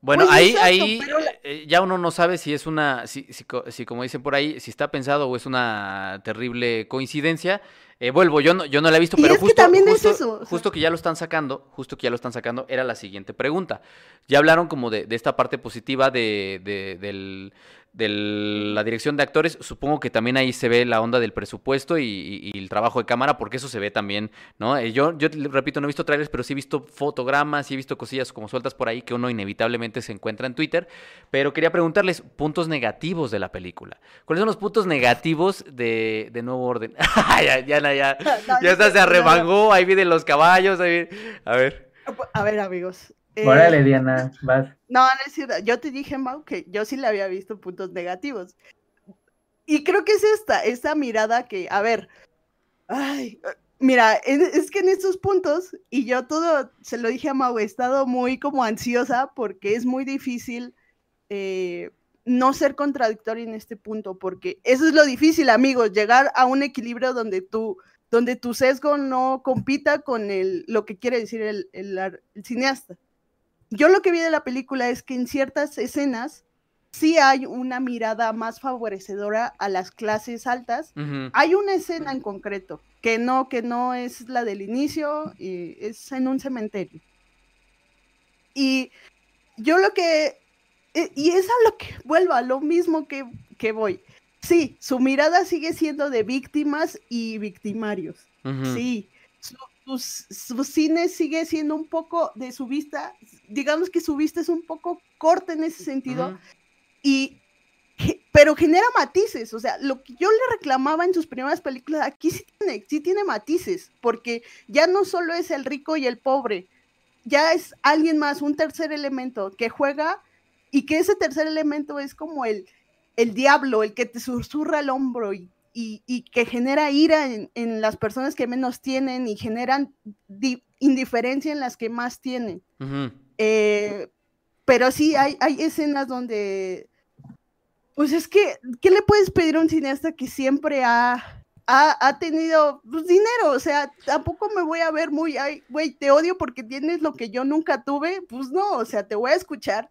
Bueno, pues ahí, ahí eh, ya uno no sabe si es una, si, si, como dicen por ahí, si está pensado o es una terrible coincidencia. Eh, vuelvo, yo no, yo no la he visto, pero justo, justo, justo, que ya lo están sacando, justo que ya lo están sacando, era la siguiente pregunta. Ya hablaron como de, de esta parte positiva de, de, del, de la dirección de actores, supongo que también ahí se ve la onda del presupuesto y, el trabajo de cámara, porque eso se ve también, ¿no? Eh, yo, yo repito, no he visto trailers, pero sí he visto fotogramas y he visto cosillas como sueltas por ahí que uno inevitablemente se encuentra en Twitter. Pero quería preguntarles puntos negativos de la película. ¿Cuáles son los puntos negativos de, Nuevo Orden? ya, ya, ya, ya, se arremangó, ahí vienen los caballos, ahí... A ver. A ver, amigos, Órale, eh, Diana, vas. No, no es cierto. Yo te dije, Mau, que yo sí le había visto puntos negativos. Y creo que es esta, esta mirada que, a ver, ay, mira, es que en estos puntos, y yo todo, se lo dije a Mau, he estado muy como ansiosa porque es muy difícil eh, no ser contradictorio en este punto, porque eso es lo difícil, amigos, llegar a un equilibrio donde tú donde tu sesgo no compita con el, lo que quiere decir el, el cineasta yo lo que vi de la película es que en ciertas escenas sí hay una mirada más favorecedora a las clases altas. Hay una escena en concreto que no, que no es la del inicio, y es en un cementerio. Y yo lo que, e, y es a lo que vuelvo, a lo mismo que, que voy. Sí, su mirada sigue siendo de víctimas y victimarios. Sí, su, cine sigue siendo un poco de su vista, digamos que su vista es un poco corta en ese sentido, y, pero genera matices, o sea, lo que yo le reclamaba en sus primeras películas, aquí sí tiene, sí tiene matices, porque ya no solo es el rico y el pobre, ya es alguien más, un tercer elemento que juega y que ese tercer elemento es como el, el diablo, el que te susurra el hombro y y, que genera ira en, las personas que menos tienen y generan indiferencia en las que más tienen. Eh, pero sí, hay, hay escenas donde, pues es que, ¿qué le puedes pedir a un cineasta que siempre ha, ha, tenido pues, dinero? O sea, tampoco me voy a ver muy, ay, güey, te odio porque tienes lo que yo nunca tuve. Pues no, o sea, te voy a escuchar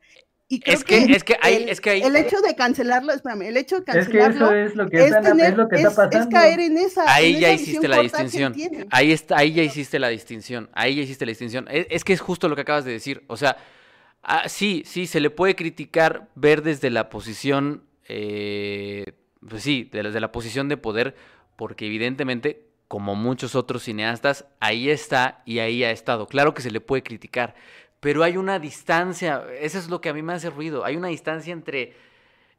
es que, es que hay, el, es que hay... el hecho de cancelarlo, espérame, el hecho de cancelarlo es, lo que, está pasando. caer en esa Ahí ya hiciste la distinción. Ahí está, ahí ya hiciste la distinción. Ahí ya hiciste la distinción. Es, que es justo lo que acabas de decir. O sea, ah, sí, sí, se le puede criticar ver desde la posición, eh, pues sí, desde la posición de poder, porque evidentemente, como muchos otros cineastas, ahí está y ahí ha estado. Claro que se le puede criticar pero hay una distancia, eso es lo que a mí me hace ruido, hay una distancia entre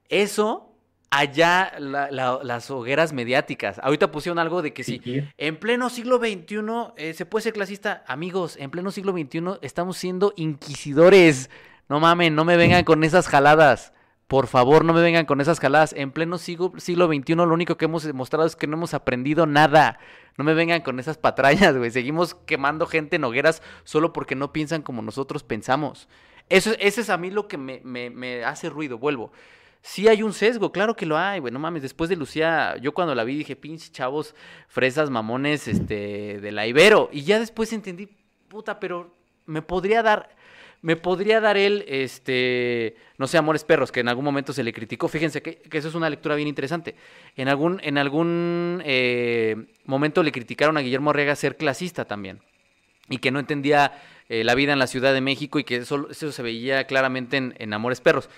eso allá las hogueras mediáticas. Ahorita pusieron algo de que si en pleno siglo XXI eh, se puede ser clasista. Amigos, en pleno siglo XXI estamos siendo inquisidores. No mamen, no me vengan con esas jaladas. Por favor, no me vengan con esas jaladas. En pleno siglo, siglo XXI lo único que hemos demostrado es que no hemos aprendido nada. No me vengan con esas patrañas, güey. Seguimos quemando gente en hogueras solo porque no piensan como nosotros pensamos. Eso, eso es a mí lo que me, me, hace ruido. Vuelvo. Sí hay un sesgo, claro que lo hay, güey. No mames, después de Lucía, yo cuando la vi dije, pinche chavos, fresas, mamones, este, de la Ibero. Y ya después entendí, puta, pero me podría dar me podría dar él, este, no sé, Amores Perros, que en algún momento se le criticó. Fíjense que, eso es una lectura bien interesante. En algún, en algún eh, momento le criticaron a Guillermo Arriaga ser clasista también. Y que no entendía eh, la vida en la Ciudad de México y que eso, eso se veía claramente en, Amores Perros.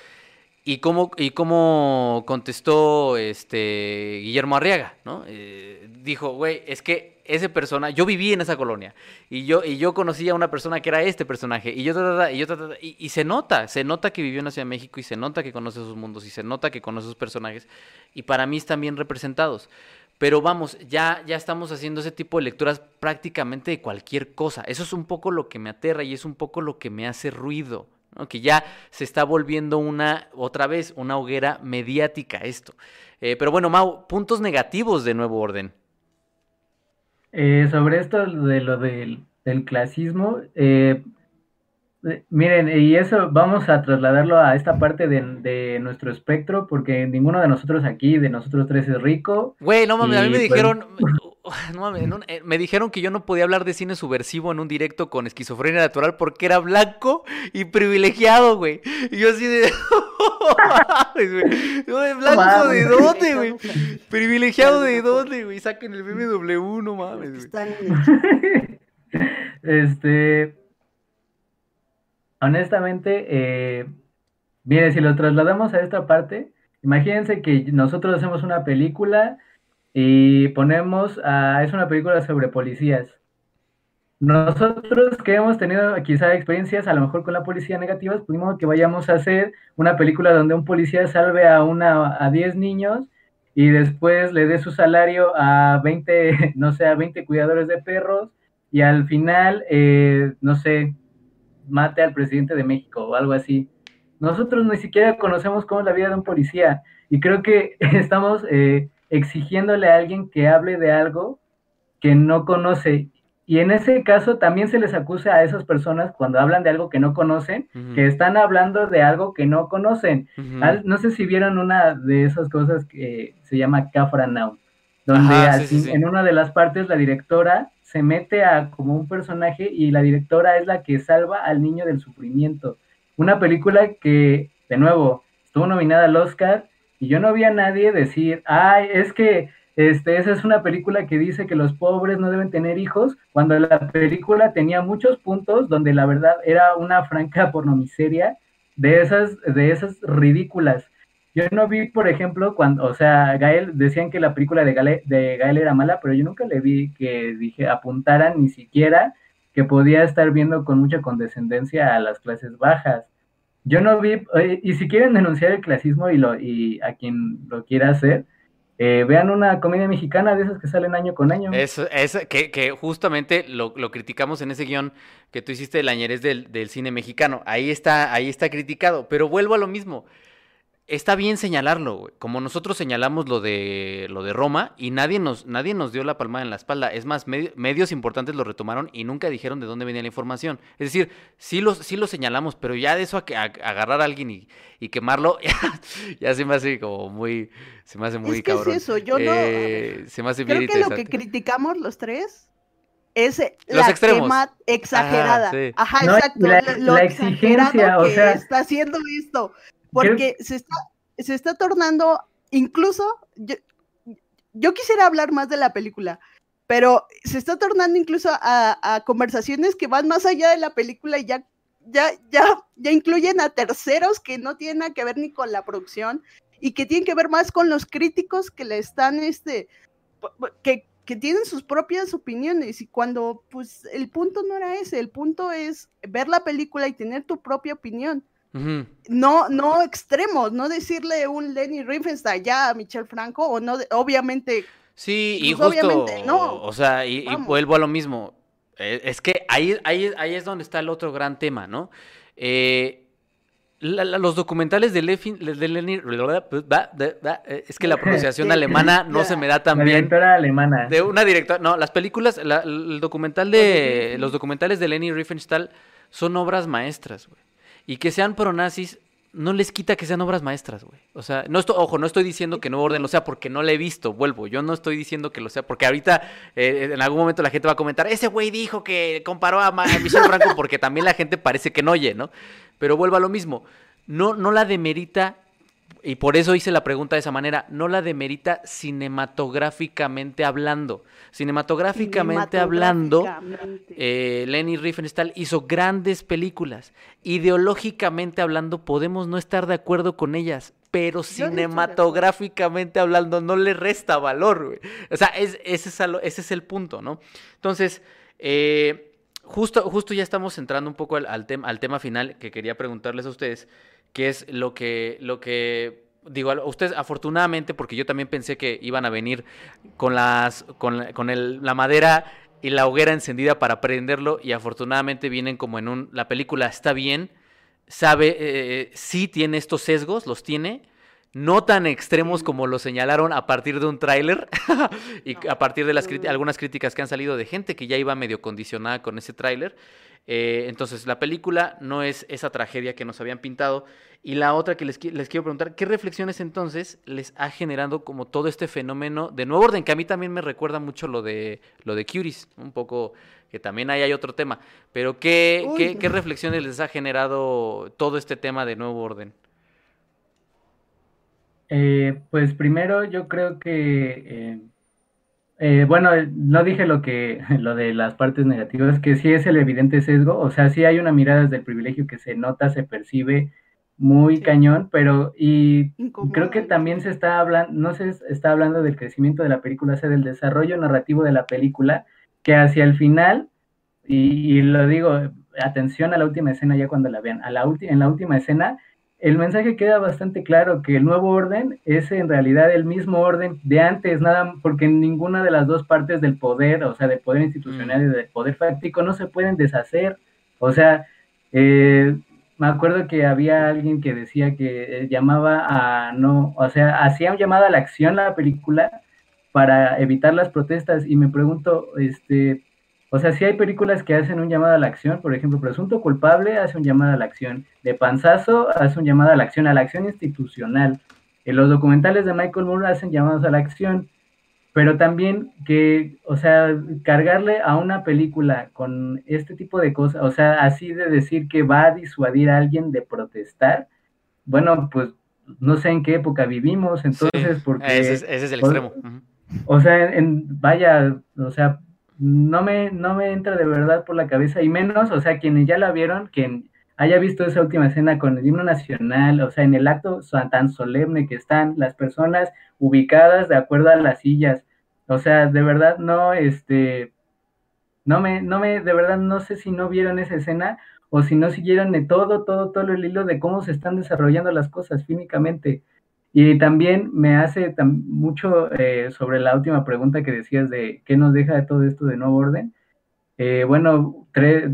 ¿Y cómo, y cómo contestó este Guillermo Arriaga? ¿no? Eh, dijo, güey, es que ese persona, yo viví en esa colonia y yo, y yo conocí a una persona que era este personaje y yo, y, yo y, se nota, se nota que vivió en la México y se nota que conoce sus mundos y se nota que conoce sus personajes y para mí están bien representados. Pero vamos, ya, ya estamos haciendo ese tipo de lecturas prácticamente de cualquier cosa. Eso es un poco lo que me aterra y es un poco lo que me hace ruido. que ya se está volviendo una, otra vez, una hoguera mediática esto. Eh, pero bueno, Mau, puntos negativos de Nuevo Orden. Eh, sobre esto de lo del clasismo, eh, miren, y eso vamos a trasladarlo a esta parte de, nuestro espectro, porque ninguno de nosotros aquí, de nosotros tres, es rico. Güey, no mames, a mí me pues, dijeron, no mames, eh, me dijeron que yo no podía hablar de cine subversivo en un directo con esquizofrenia natural porque era blanco y privilegiado, güey. Y yo así de... ¿Blanco de dónde, güey? Privilegiado de dónde, güey. Saquen el BMW, no mames, güey. Este honestamente, eh, mire, si lo trasladamos a esta parte, imagínense que nosotros hacemos una película y ponemos, a, es una película sobre policías. Nosotros que hemos tenido quizá experiencias a lo mejor con la policía negativas, pudimos que vayamos a hacer una película donde un policía salve a una a 10 niños y después le dé su salario a 20, no sé, a 20 cuidadores de perros y al final, eh, no sé, mate al presidente de México o algo así. Nosotros ni siquiera conocemos cómo es la vida de un policía y creo que estamos eh, exigiéndole a alguien que hable de algo que no conoce. Y en ese caso también se les acusa a esas personas cuando hablan de algo que no conocen, que están hablando de algo que no conocen. no sé si vieron una de esas cosas que se llama Cafra Now, donde en una de las partes la directora se mete a como un personaje y la directora es la que salva al niño del sufrimiento. Una película que, de nuevo, estuvo nominada al Oscar y yo no vi a nadie decir, ay, es que este, esa es una película que dice que los pobres no deben tener hijos, cuando la película tenía muchos puntos donde la verdad era una franca pornomiseria de esas, de esas ridículas. Yo no vi, por ejemplo, cuando, o sea, Gael, decían que la película de Gael, de Gael era mala, pero yo nunca le vi que dije, apuntaran ni siquiera que podía estar viendo con mucha condescendencia a las clases bajas. Yo no vi, y si quieren denunciar el clasismo y, lo, y a quien lo quiera hacer, eh, vean una comedia mexicana de esas que salen año con año. Es, que, justamente lo, lo, criticamos en ese guion que tú hiciste de la del, del cine mexicano. Ahí está, ahí está criticado, pero vuelvo a lo mismo está bien señalarlo, Como nosotros señalamos lo de lo de Roma y nadie nos nadie nos dio la palmada en la espalda. Es más, medios importantes lo retomaron y nunca dijeron de dónde venía la información. Es decir, sí lo, sí lo señalamos, pero ya de eso a, agarrar a alguien y, quemarlo, ya, se me hace como muy, se me hace muy es que cabrón. Es eso, yo no. Eh, se me hace creo bien que lo que criticamos los tres es los la extremos. exagerada. Ajá, exacto. La, lo exigencia, o sea, está haciendo esto. Porque se está, se está tornando, incluso, yo, quisiera hablar más de la película, pero se está tornando incluso a, conversaciones que van más allá de la película y ya, ya, ya, ya incluyen a terceros que no tienen nada que ver ni con la producción y que tienen que ver más con los críticos que le están, este, que, que tienen sus propias opiniones y cuando, pues, el punto no era ese, el punto es ver la película y tener tu propia opinión. No, no extremos, no decirle un Lenny Riefenstahl ya a Michel Franco, o no, obviamente. Sí, y pues, justo, no. O sea, y, vuelvo a lo mismo. Eh, es que ahí, ahí, ahí es donde está el otro gran tema, ¿no? Eh, los documentales de, Lenny eh, es que la pronunciación alemana no se me da tan bien. Directora alemana. De una directora, no, las películas, el documental de los documentales de Lenny Riefenstahl son obras maestras, güey. Y que sean pronazis no les quita que sean obras maestras, güey. O sea, ojo, no estoy diciendo que no Orden lo sea porque no la he visto, vuelvo. Yo no estoy diciendo que lo sea porque ahorita eh, en algún momento la gente va a comentar, ese güey dijo que comparó a, Michel Franco porque también la gente parece que no oye, ¿no? Pero vuelvo a lo mismo. No, no la demerita y por eso hice la pregunta de esa manera, no la demerita cinematográficamente hablando. Cinematográficamente, hablando, eh, Lenny Riefenstahl hizo grandes películas. Ideológicamente hablando, podemos no estar de acuerdo con ellas, pero cinematográficamente hablando no le resta valor. Güey. O sea, ese, es el punto, ¿no? Entonces, eh, justo, justo ya estamos entrando un poco al, al, al tema final que quería preguntarles a ustedes que es lo que, lo que digo, ustedes afortunadamente, porque yo también pensé que iban a venir con las, con, con el, la madera y la hoguera encendida para prenderlo, y afortunadamente vienen como en un, la película está bien, sabe, eh, sí tiene estos sesgos, los tiene, no tan extremos como lo señalaron a partir de un tráiler y a partir de las algunas críticas que han salido de gente que ya iba medio condicionada con ese tráiler. Eh, entonces, la película no es esa tragedia que nos habían pintado. Y la otra que les, les, quiero preguntar, ¿qué reflexiones entonces les ha generado como todo este fenómeno de nuevo orden? Que a mí también me recuerda mucho lo de, lo de Curies, un poco, que también ahí hay otro tema. Pero ¿qué, ¿qué, qué reflexiones les ha generado todo este tema de nuevo orden? Eh, pues primero yo creo que... Eh, eh, bueno, no dije lo que lo de las partes negativas, que sí es el evidente sesgo, o sea, sí hay una mirada desde el privilegio que se nota, se percibe muy cañón, pero y creo que también se está hablando, no se está hablando del crecimiento de la película, o sea, del desarrollo narrativo de la película, que hacia el final, y, lo digo, atención a la última escena ya cuando la vean, a la en la última escena el mensaje queda bastante claro que el nuevo orden es en realidad el mismo orden de antes, nada, porque ninguna de las dos partes del poder, o sea, del poder institucional y del poder fáctico, no se pueden deshacer. O sea, eh, me acuerdo que había alguien que decía que eh, llamaba a no, o sea, hacía un llamado a la acción la película para evitar las protestas y me pregunto, este, o sea, si hay películas que hacen un llamado a la acción, por ejemplo, Presunto Culpable hace un llamado a la acción, De Panzazo hace un llamado a la acción, a la acción institucional. En los documentales de Michael Moore hacen llamados a la acción, pero también que, o sea, cargarle a una película con este tipo de cosas, o sea, así de decir que va a disuadir a alguien de protestar, bueno, pues no sé en qué época vivimos, entonces, porque... Ese es, el extremo. O, sea, en, vaya, o sea, no me, no me entra de verdad por la cabeza, y menos, o sea, quienes ya la vieron, quien haya visto esa última escena con el himno nacional, o sea, en el acto tan solemne que están las personas ubicadas de acuerdo a las sillas, o sea, de verdad no, este, no me, no me, de verdad no sé si no vieron esa escena o si no siguieron de todo, todo, todo el hilo de cómo se están desarrollando las cosas fínicamente. Y también me hace mucho eh, sobre la última pregunta que decías de qué nos deja de todo esto de nuevo orden. Eh, bueno,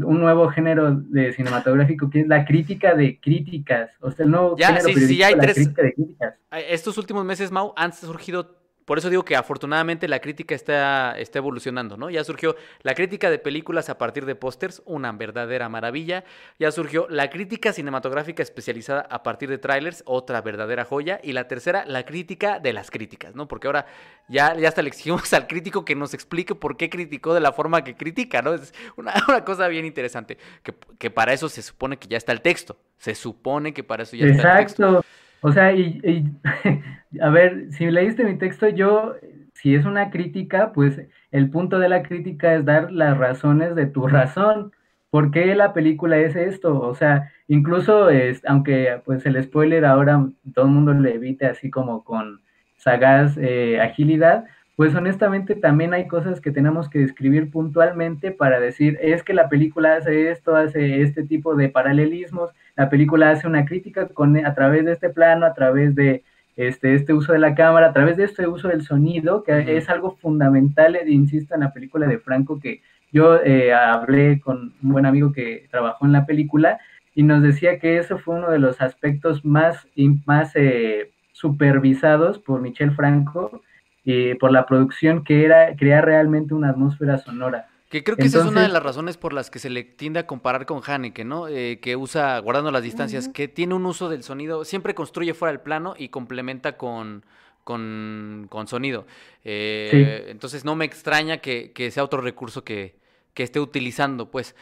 un nuevo género de cinematográfico que es la crítica de críticas. O sea, el nuevo ya, género sí, sí, hay tres... crítica de críticas. Estos últimos meses, Mau, han surgido por eso digo que afortunadamente la crítica está, está evolucionando, ¿no? Ya surgió la crítica de películas a partir de pósters, una verdadera maravilla. Ya surgió la crítica cinematográfica especializada a partir de trailers, otra verdadera joya. Y la tercera, la crítica de las críticas, ¿no? Porque ahora ya, ya hasta le exigimos al crítico que nos explique por qué criticó de la forma que critica, ¿no? Es una, cosa bien interesante, que, que, para eso se supone que ya está el texto. Se supone que para eso ya está el texto. O sea, y, a ver, si leíste mi texto, yo, si es una crítica, pues el punto de la crítica es dar las razones de tu razón. ¿Por qué la película es esto? O sea, incluso, es, aunque pues el spoiler ahora todo el mundo le evite así como con sagaz eh, agilidad, pues honestamente también hay cosas que tenemos que describir puntualmente para decir, es que la película hace esto, hace este tipo de paralelismos, la película hace una crítica con, a través de este plano, a través de este, este uso de la cámara, a través de este uso del sonido, que es algo fundamental, eh, insisto, en la película de Franco, que yo eh, hablé con un buen amigo que trabajó en la película y nos decía que eso fue uno de los aspectos más, más eh, supervisados por Michel Franco y por la producción que era crear realmente una atmósfera sonora. Que creo que esa es una de las razones por las que se le tiende a comparar con Haneke, ¿no? Eh, que usa, guardando las distancias, que tiene un uso del sonido, siempre construye fuera del plano y complementa con, con, sonido. Eh, entonces no me extraña que, sea otro recurso que, esté utilizando, pues.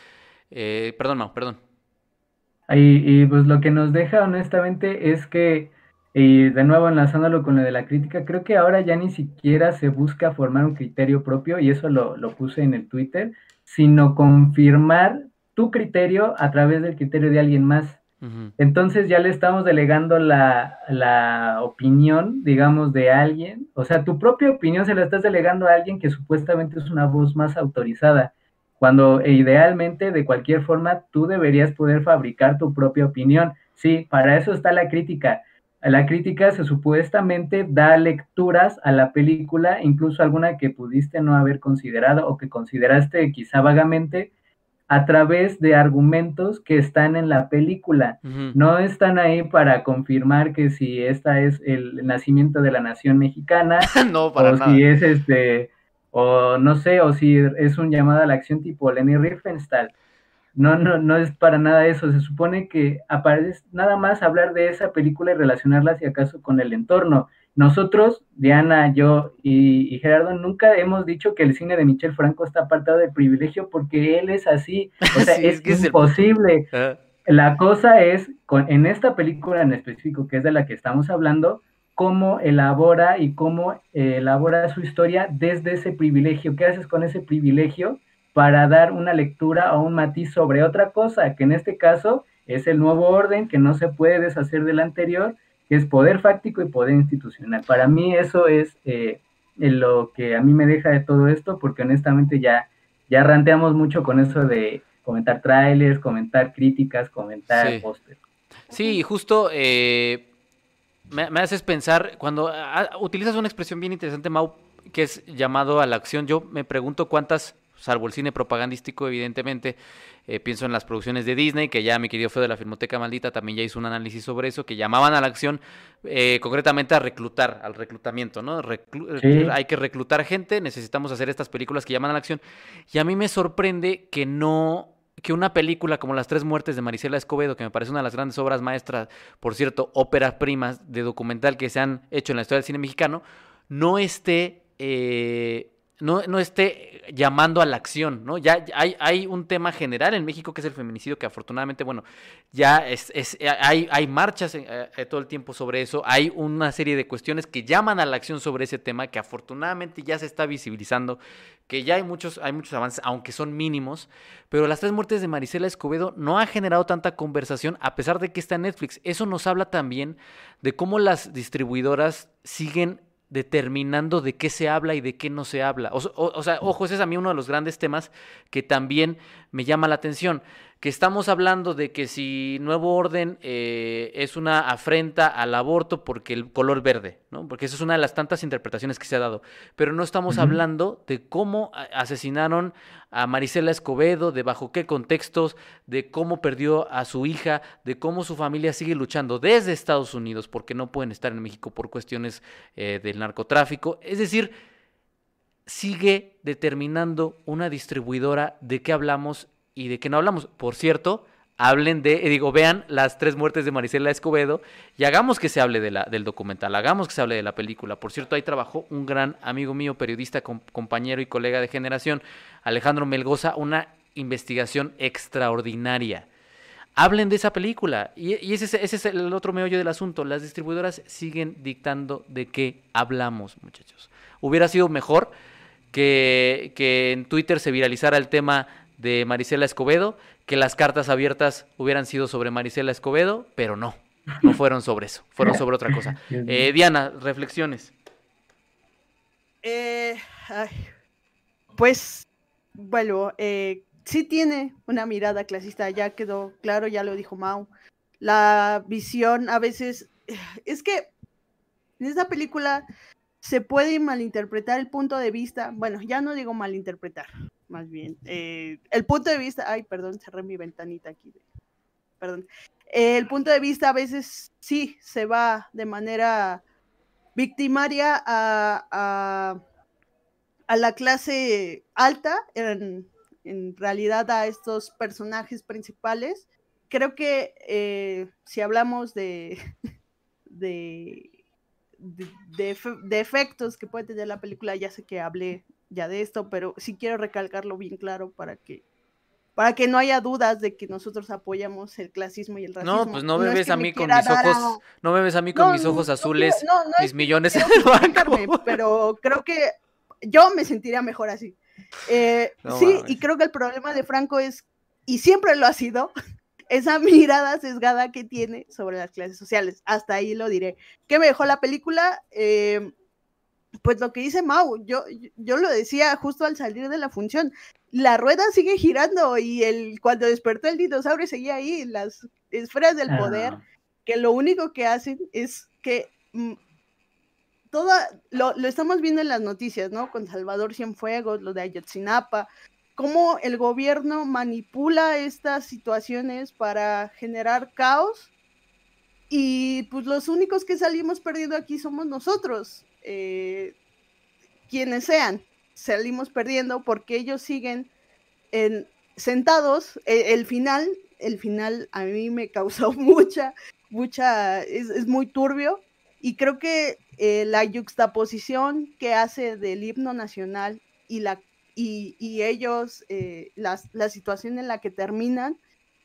Eh, perdón, Mau, perdón. Y, y pues lo que nos deja honestamente es que y de nuevo enlazándolo con lo de la crítica, creo que ahora ya ni siquiera se busca formar un criterio propio, y eso lo, puse en el Twitter, sino confirmar tu criterio a través del criterio de alguien más. Entonces ya le estamos delegando la, la, opinión, digamos, de alguien. O sea, tu propia opinión se la estás delegando a alguien que supuestamente es una voz más autorizada. Cuando e idealmente, de cualquier forma, tú deberías poder fabricar tu propia opinión. Sí, para eso está la crítica la crítica se supuestamente da lecturas a la película, incluso alguna que pudiste no haber considerado o que consideraste quizá vagamente, a través de argumentos que están en la película. No están ahí para confirmar que si esta es el nacimiento de la nación mexicana, no, para o si es este, o no sé, o si es un llamado a la acción tipo Lenny Riefenstahl. No, no, no es para nada eso. Se supone que aparece nada más hablar de esa película y relacionarla, si acaso, con el entorno. Nosotros, Diana, yo y, Gerardo, nunca hemos dicho que el cine de Michel Franco está apartado de privilegio porque él es así. O sea, es, imposible. La cosa es, con, en esta película en específico, que es de la que estamos hablando, cómo elabora y cómo eh, elabora su historia desde ese privilegio. ¿Qué haces con ese privilegio para dar una lectura o un matiz sobre otra cosa? Que en este caso es el nuevo orden que no se puede deshacer del anterior que es poder fáctico y poder institucional. Para mí eso es eh, lo que a mí me deja de todo esto, porque honestamente ya, ya ranteamos mucho con eso de comentar trailers, comentar críticas, comentar sí. pósters. Sí, justo eh, me, haces pensar, cuando ah, utilizas una expresión bien interesante, Mau, que es llamado a la acción, yo me pregunto cuántas salvo el cine propagandístico, evidentemente. Eh, pienso en las producciones de Disney, que ya mi querido Feo de la Filmoteca Maldita también ya hizo un análisis sobre eso, que llamaban a la acción eh, concretamente a reclutar, al reclutamiento, ¿no? Hay que reclutar gente, necesitamos hacer estas películas que llaman a la acción. Y a mí me sorprende que no que una película como Las Tres Muertes de Marisela Escobedo, que me parece una de las grandes obras maestras, por cierto, óperas primas de documental que se han hecho en la historia del cine mexicano, no esté eh, no, no esté llamando a la acción, ¿no? Ya hay, hay un tema general en México que es el feminicidio, que afortunadamente, bueno, ya es, es hay, hay marchas eh, eh, todo el tiempo sobre eso, hay una serie de cuestiones que llaman a la acción sobre ese tema, que afortunadamente ya se está visibilizando, que ya hay muchos, hay muchos avances, aunque son mínimos, pero las tres muertes de Marisela Escobedo no ha generado tanta conversación a pesar de que está en Netflix. Eso nos habla también de cómo las distribuidoras siguen determinando de qué se habla y de qué no se habla. O, sea, ojo, ese es a mí uno de los grandes temas que también me llama la atención que estamos hablando de que si Nuevo Orden eh, es una afrenta al aborto porque el color verde, ¿no? Porque esa es una de las tantas interpretaciones que se ha dado. Pero no estamos hablando de cómo asesinaron a Marisela Escobedo, de bajo qué contextos, de cómo perdió a su hija, de cómo su familia sigue luchando desde Estados Unidos porque no pueden estar en México por cuestiones eh, del narcotráfico. Es decir, sigue determinando una distribuidora de qué hablamos y de qué no hablamos. Por cierto, hablen de, eh, digo, vean las tres muertes de Marisela Escobedo y hagamos que se hable de la, del documental, hagamos que se hable de la película. Por cierto, ahí trabajó un gran amigo mío, periodista, compañero y colega de generación, Alejandro Melgoza, una investigación extraordinaria. Hablen de esa película. Y, ese, es el otro meollo del asunto. Las distribuidoras siguen dictando de qué hablamos, muchachos. Hubiera sido mejor que en Twitter se viralizara el tema de Marisela Escobedo, que las cartas abiertas hubieran sido sobre Marisela Escobedo, pero no, no fueron sobre eso, fueron sobre otra cosa. Eh, Diana, reflexiones. Eh, pues, bueno, eh, sí tiene una mirada clasista, ya quedó claro, ya lo dijo Mau. La visión a veces, es que en esta película se puede malinterpretar el punto de vista, bueno, ya no digo malinterpretar, más bien. Eh, el punto de vista, ay, perdón, cerré mi ventanita aquí. Perdón. el punto de vista a veces sí se va de manera victimaria a, a, la clase alta, en, en, realidad a estos personajes principales. Creo que eh, si hablamos de, de, de, de, efectos que puede tener la película, ya sé que hablé ya de esto, pero sí quiero recalcarlo bien claro para que para que no haya dudas de que nosotros apoyamos el clasismo y el racismo. No, pues no me ves a mí con mis ojos, no me ves a mí con mis ojos azules, mis millones en el banco. Pero creo que yo me sentiría mejor así. Eh, sí, y creo que el problema de Franco es, y siempre lo ha sido, esa mirada sesgada que tiene sobre las clases sociales. Hasta ahí lo diré. ¿Qué me dejó la película? Eh, pues lo que dice Mau, yo, yo lo decía justo al salir de la función, la rueda sigue girando y el, cuando despertó el dinosaurio seguía ahí, las esferas del poder, ah. que lo único que hacen es que mm, toda, lo, lo, estamos viendo en las noticias, ¿no? Con Salvador Cienfuegos, lo de Ayotzinapa, cómo el gobierno manipula estas situaciones para generar caos y pues los únicos que salimos perdiendo aquí somos nosotros, eh, quienes sean, salimos perdiendo porque ellos siguen en, sentados. E, el, final, el final a mí me causó mucha, mucha, es, muy turbio y creo que eh, la yuxtaposición que hace del himno nacional y la y, ellos, eh, la, situación en la que terminan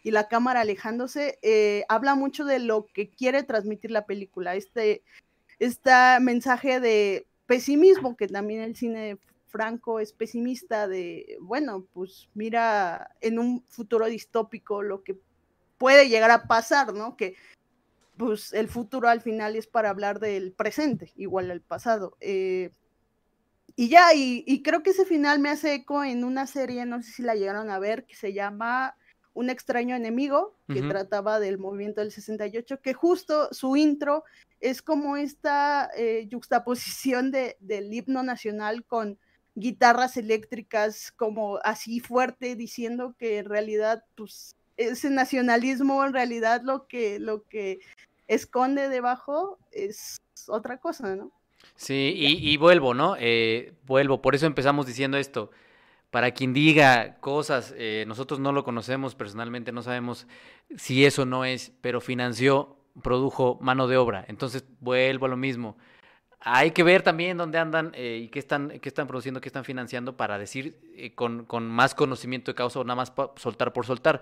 y la cámara alejándose, eh, habla mucho de lo que quiere transmitir la película, este, este mensaje de pesimismo, que también el cine franco es pesimista, de, bueno, pues mira en un futuro distópico lo que puede llegar a pasar, ¿no? Que pues el futuro al final es para hablar del presente, igual al pasado. Eh, y ya, y, creo que ese final me hace eco en una serie, no sé si la llegaron a ver, que se llama Un extraño enemigo, que trataba del movimiento del 68, que justo su intro es como esta eh, juxtaposición de, del himno nacional con guitarras eléctricas como así fuerte, diciendo que en realidad, pues, ese nacionalismo en realidad lo que, lo que esconde debajo es otra cosa, ¿no? Sí, y, vuelvo, ¿no? Eh, vuelvo, por eso empezamos diciendo esto. Para quien diga cosas, eh, nosotros no lo conocemos personalmente, no sabemos si eso no es, pero financió, produjo mano de obra. Entonces vuelvo a lo mismo. Hay que ver también dónde andan eh, y qué están, qué están produciendo, qué están financiando para decir con, con, más conocimiento de causa o nada más soltar por soltar.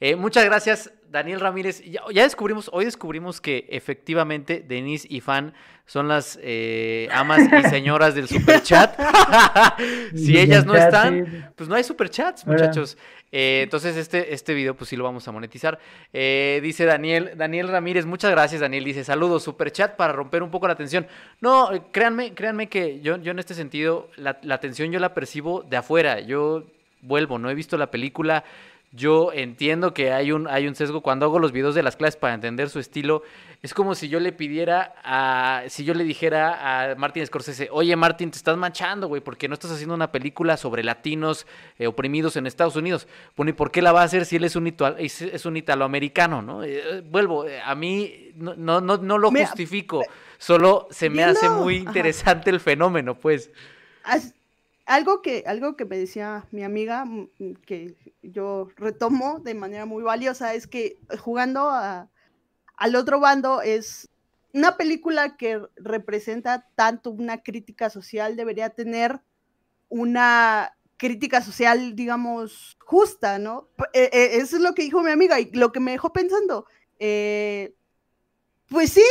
Eh, muchas gracias, Daniel Ramírez. Ya, descubrimos, hoy descubrimos que efectivamente Denise y Fan son las eh, amas y señoras del superchat. si ellas no están, pues no hay superchats, muchachos. Eh, entonces este, este video pues sí lo vamos a monetizar. dice Daniel, Daniel Ramírez, muchas gracias Daniel. Dice, saludos, superchat para romper un poco la tensión. No, créanme, créanme que yo, yo en este sentido, la, la tensión yo la percibo de afuera. Yo vuelvo, no he visto la película yo entiendo que hay un, hay un sesgo. Cuando hago los videos de las clases para entender su estilo, es como si yo le pidiera a. Si yo le dijera a Martin Scorsese, oye Martin, te estás manchando, güey, porque no estás haciendo una película sobre latinos eh, oprimidos en Estados Unidos. Bueno, ¿y por qué la va a hacer si él es un, es un italoamericano, no? Eh, vuelvo, eh, a mí no, no, no, lo justifico, solo se me hace muy interesante el fenómeno, pues algo que, algo que me decía mi amiga, mm, mm, que yo retomo de manera muy valiosa, es que jugando al otro bando es una película que representa tanto una crítica social, debería tener una crítica social, digamos, justa, ¿no? E, e, eso es lo que dijo mi amiga y lo que me dejó pensando. Eh, pues sí,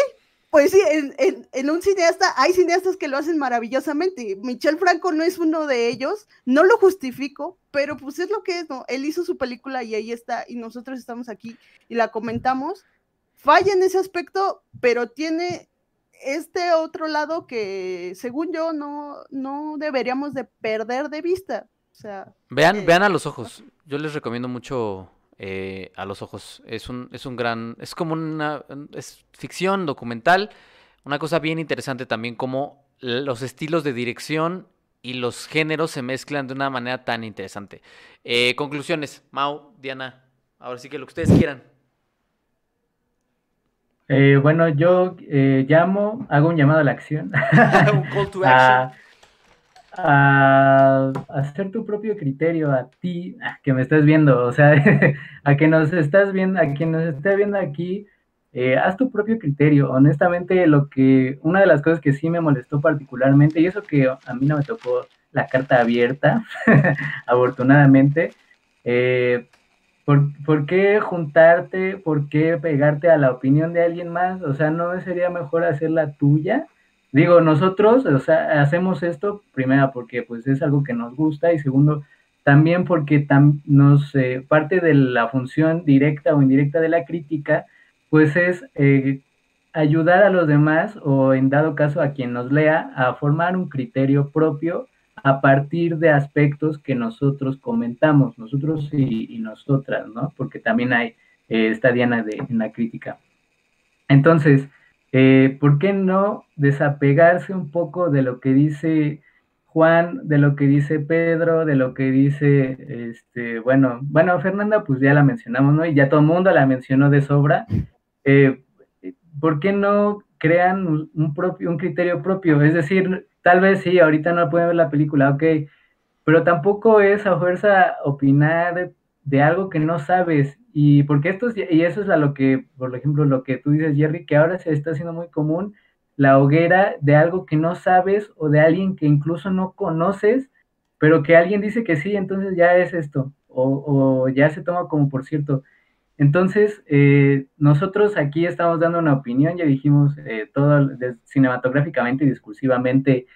pues sí, en, un cineasta, hay cineastas que lo hacen maravillosamente. Michel Franco no es uno de ellos, no lo justifico, pero pues es lo que es, ¿no? Él hizo su película y ahí está, y nosotros estamos aquí y la comentamos. Falla en ese aspecto, pero tiene este otro lado que, según yo, no, no deberíamos de perder de vista. O sea, vean, eh, vean a los ojos. Yo les recomiendo mucho eh, a los ojos. Es un, es un gran, es como una, es ficción documental, una cosa bien interesante también como los estilos de dirección y los géneros se mezclan de una manera tan interesante. Eh, conclusiones, Mau, Diana, ahora sí que lo que ustedes quieran. Eh, bueno, yo llamo, hago un llamado a la acción. un call to action a hacer tu propio criterio a ti, que me estás viendo, o sea, a que nos estás viendo, a quien nos esté viendo aquí, eh, haz tu propio criterio. Honestamente, lo que, una de las cosas que sí me molestó particularmente, y eso que a mí no me tocó la carta abierta, afortunadamente, eh, ¿por, ¿por, qué juntarte, por qué pegarte a la opinión de alguien más? O sea, ¿no sería mejor hacer la tuya? Digo, nosotros, o sea, hacemos esto, primero porque pues es algo que nos gusta y segundo, también porque nos, eh, parte de la función directa o indirecta de la crítica, pues es eh, ayudar a los demás o en dado caso a quien nos lea a formar un criterio propio a partir de aspectos que nosotros comentamos, nosotros y, nosotras, ¿no? Porque también hay eh, esta diana de, en la crítica. Entonces, eh, ¿por qué no desapegarse un poco de lo que dice Juan, de lo que dice Pedro, de lo que dice, este, bueno, bueno, Fernanda, pues ya la mencionamos, ¿no? Y ya todo el mundo la mencionó de sobra. Eh, ¿Por qué no crean un, propio, un criterio propio? Es decir, tal vez sí, ahorita no pueden ver la película, ok, pero tampoco es a fuerza opinar de algo que no sabes. Y porque esto y eso es lo que, por ejemplo, lo que tú dices, Jerry, que ahora se está haciendo muy común la hoguera de algo que no sabes o de alguien que incluso no conoces, pero que alguien dice que sí, entonces ya es esto, o, ya se toma como por cierto. Entonces, eh, nosotros aquí estamos dando una opinión, ya dijimos eh, todo cinematográficamente y discursivamente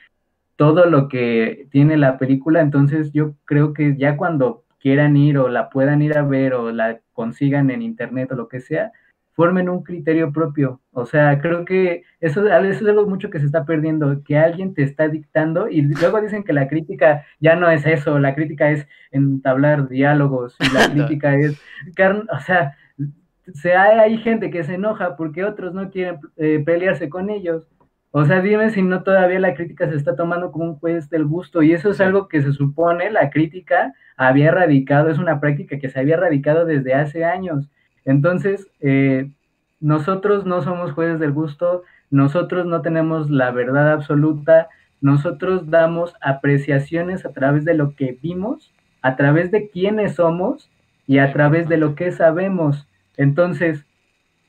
todo lo que tiene la película, entonces yo creo que ya cuando quieran ir o la puedan ir a ver o la consigan en internet o lo que sea, formen un criterio propio. O sea, creo que eso, es algo mucho que se está perdiendo, que alguien te está dictando y luego dicen que la crítica ya no es eso, la crítica es entablar diálogos y la crítica es, o sea, se, hay, gente que se enoja porque otros no quieren eh, pelearse con ellos. O sea, dime si no todavía la crítica se está tomando como un juez del gusto y eso es algo que se supone la crítica había erradicado, es una práctica que se había erradicado desde hace años entonces, eh, nosotros no somos jueces del gusto, nosotros no tenemos la verdad absoluta, nosotros damos apreciaciones a través de lo que vimos, a través de quiénes somos y a través de lo que sabemos. Entonces,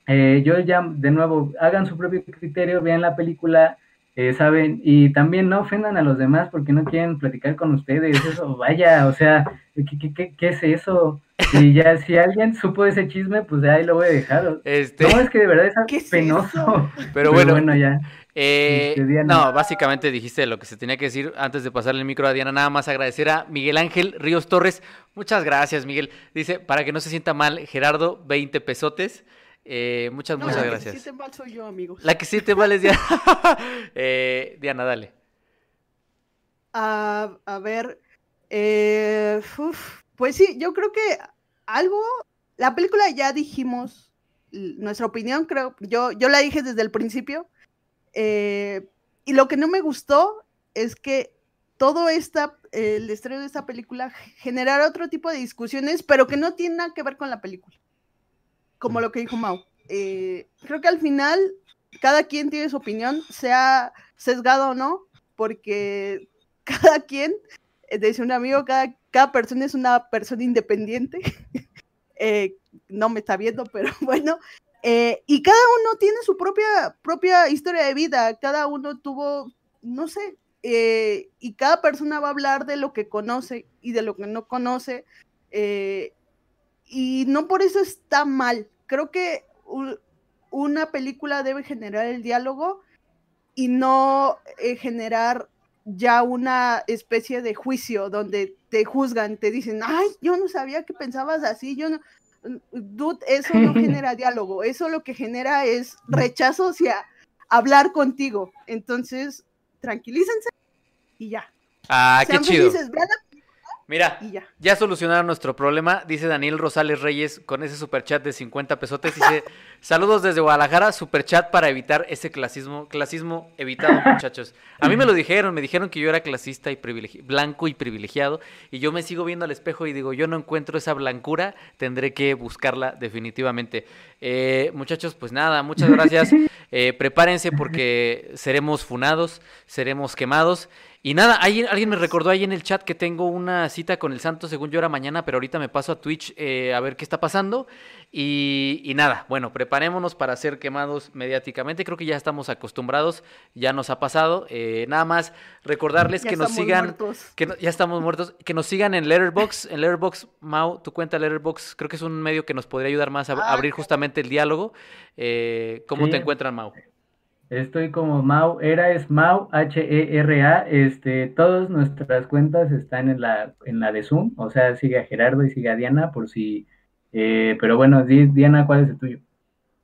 eh, yo ya, de nuevo, hagan su propio criterio, vean la película, eh, saben, y también no ofendan a los demás porque no quieren platicar con ustedes, eso, vaya, o sea, ¿qué, qué es eso? Y ya, si alguien supo ese chisme, pues ahí lo voy a dejar. Este... No, es que de verdad es penoso. Pero bueno, ya. Eh, este, no, básicamente dijiste lo que se tenía que decir antes de pasarle el micro a Diana. Nada más agradecer a Miguel Ángel Ríos Torres. Muchas gracias, Miguel. Dice, para que no se sienta mal, Gerardo, 20 pesotes. Eh, muchas, muchas gracias. La que siente mal soy yo, amigos. La que siente mal es Diana. eh, Diana, dale. a ver, eh, pues sí, yo creo que algo, la película ya dijimos nuestra opinión, creo, yo, yo la dije desde el principio, eh, y lo que no me gustó es que todo esta, el estreno de esta película generara otro tipo de discusiones, pero que no tiene nada que ver con la película, como lo que dijo Mau. Eh, creo que al final cada quien tiene su opinión, sea sesgado o no, porque cada quien, dice un amigo, cada, cada persona es una persona independiente. Eh, no me está viendo, pero bueno. Eh, y cada uno tiene su propia, propia historia de vida, cada uno tuvo, no sé, eh, y cada persona va a hablar de lo que conoce y de lo que no conoce, y no por eso está mal. Creo que una película debe generar el diálogo y no generar ya una especie de juicio donde te juzgan, te dicen, ay, yo no sabía que pensabas así, yo no, dude, eso no genera diálogo, eso lo que genera es rechazo hacia hablar contigo. Entonces, tranquilícense y ya. Ah, qué chido. Mira, ya. solucionaron nuestro problema, dice Daniel Rosales Reyes con ese superchat de 50 pesotes. Dice, saludos desde Guadalajara, superchat para evitar ese clasismo, clasismo evitado, muchachos. A mí me lo dijeron, me dijeron que yo era clasista y blanco y privilegiado, y yo me sigo viendo al espejo y digo, yo no encuentro esa blancura, tendré que buscarla definitivamente. Eh, muchachos, pues nada, muchas gracias. Eh, prepárense porque seremos funados, seremos quemados. Y nada, alguien, alguien me recordó ahí en el chat que tengo una cita con el santo, según yo era mañana, pero ahorita me paso a Twitch eh, a ver qué está pasando. Y, nada, bueno, preparémonos para ser quemados mediáticamente. Creo que ya estamos acostumbrados, ya nos ha pasado. Eh, nada más recordarles que nos sigan, que ya estamos muertos, que nos sigan en Letterbox, en Letterbox, Mau, tu cuenta Letterbox, creo que es un medio que nos podría ayudar más a ah, abrir justamente el diálogo. Eh, ¿Cómo te encuentran, Mau? Estoy como Mau, Era es Mau, H-E-R-A. Este, todas nuestras cuentas están en la, en la de Zoom, o sea, sigue a Gerardo y sigue a Diana por si. Eh, pero bueno, Diana, ¿cuál es el tuyo?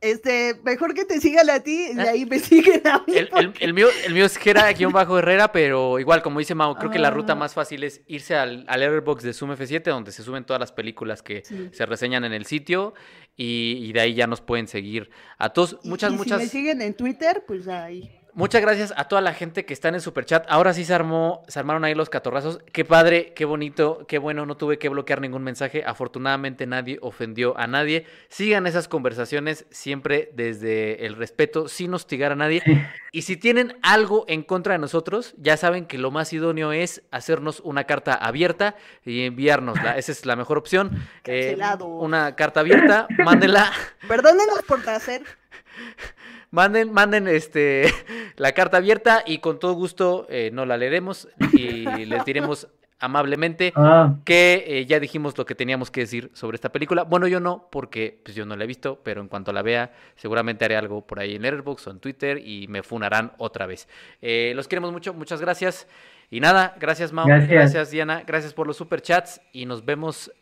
Este, mejor que te sigan a ti y ah. ahí me siguen a mí. El, mío, el mío es Gera-Herrera, Herrera, pero igual, como dice Mau, creo que la ruta ah. más fácil es irse al, al Airbox de Zoom F7, donde se suben todas las películas que se reseñan en el sitio y, de ahí ya nos pueden seguir a todos. Muchas, muchas. Si me siguen en Twitter, pues ahí. Muchas gracias a toda la gente que está en el superchat. Ahora sí se armó, se armaron ahí los catorrazos. Qué padre, qué bonito, qué bueno. No tuve que bloquear ningún mensaje. Afortunadamente nadie ofendió a nadie. Sigan esas conversaciones siempre desde el respeto, sin hostigar a nadie. Y si tienen algo en contra de nosotros, ya saben que lo más idóneo es hacernos una carta abierta y enviárnosla. Esa es la mejor opción. Eh, una carta abierta, mándenla. Perdónenos por hacer. Manden, manden este, la carta abierta y con todo gusto eh, no la leeremos y les diremos amablemente ah. que eh, ya dijimos lo que teníamos que decir sobre esta película. Bueno, yo no, porque pues, yo no la he visto, pero en cuanto la vea, seguramente haré algo por ahí en Letterboxd o en Twitter y me funarán otra vez. Eh, los queremos mucho, muchas gracias. Y nada, gracias Mau, gracias, gracias Diana, gracias por los superchats y nos vemos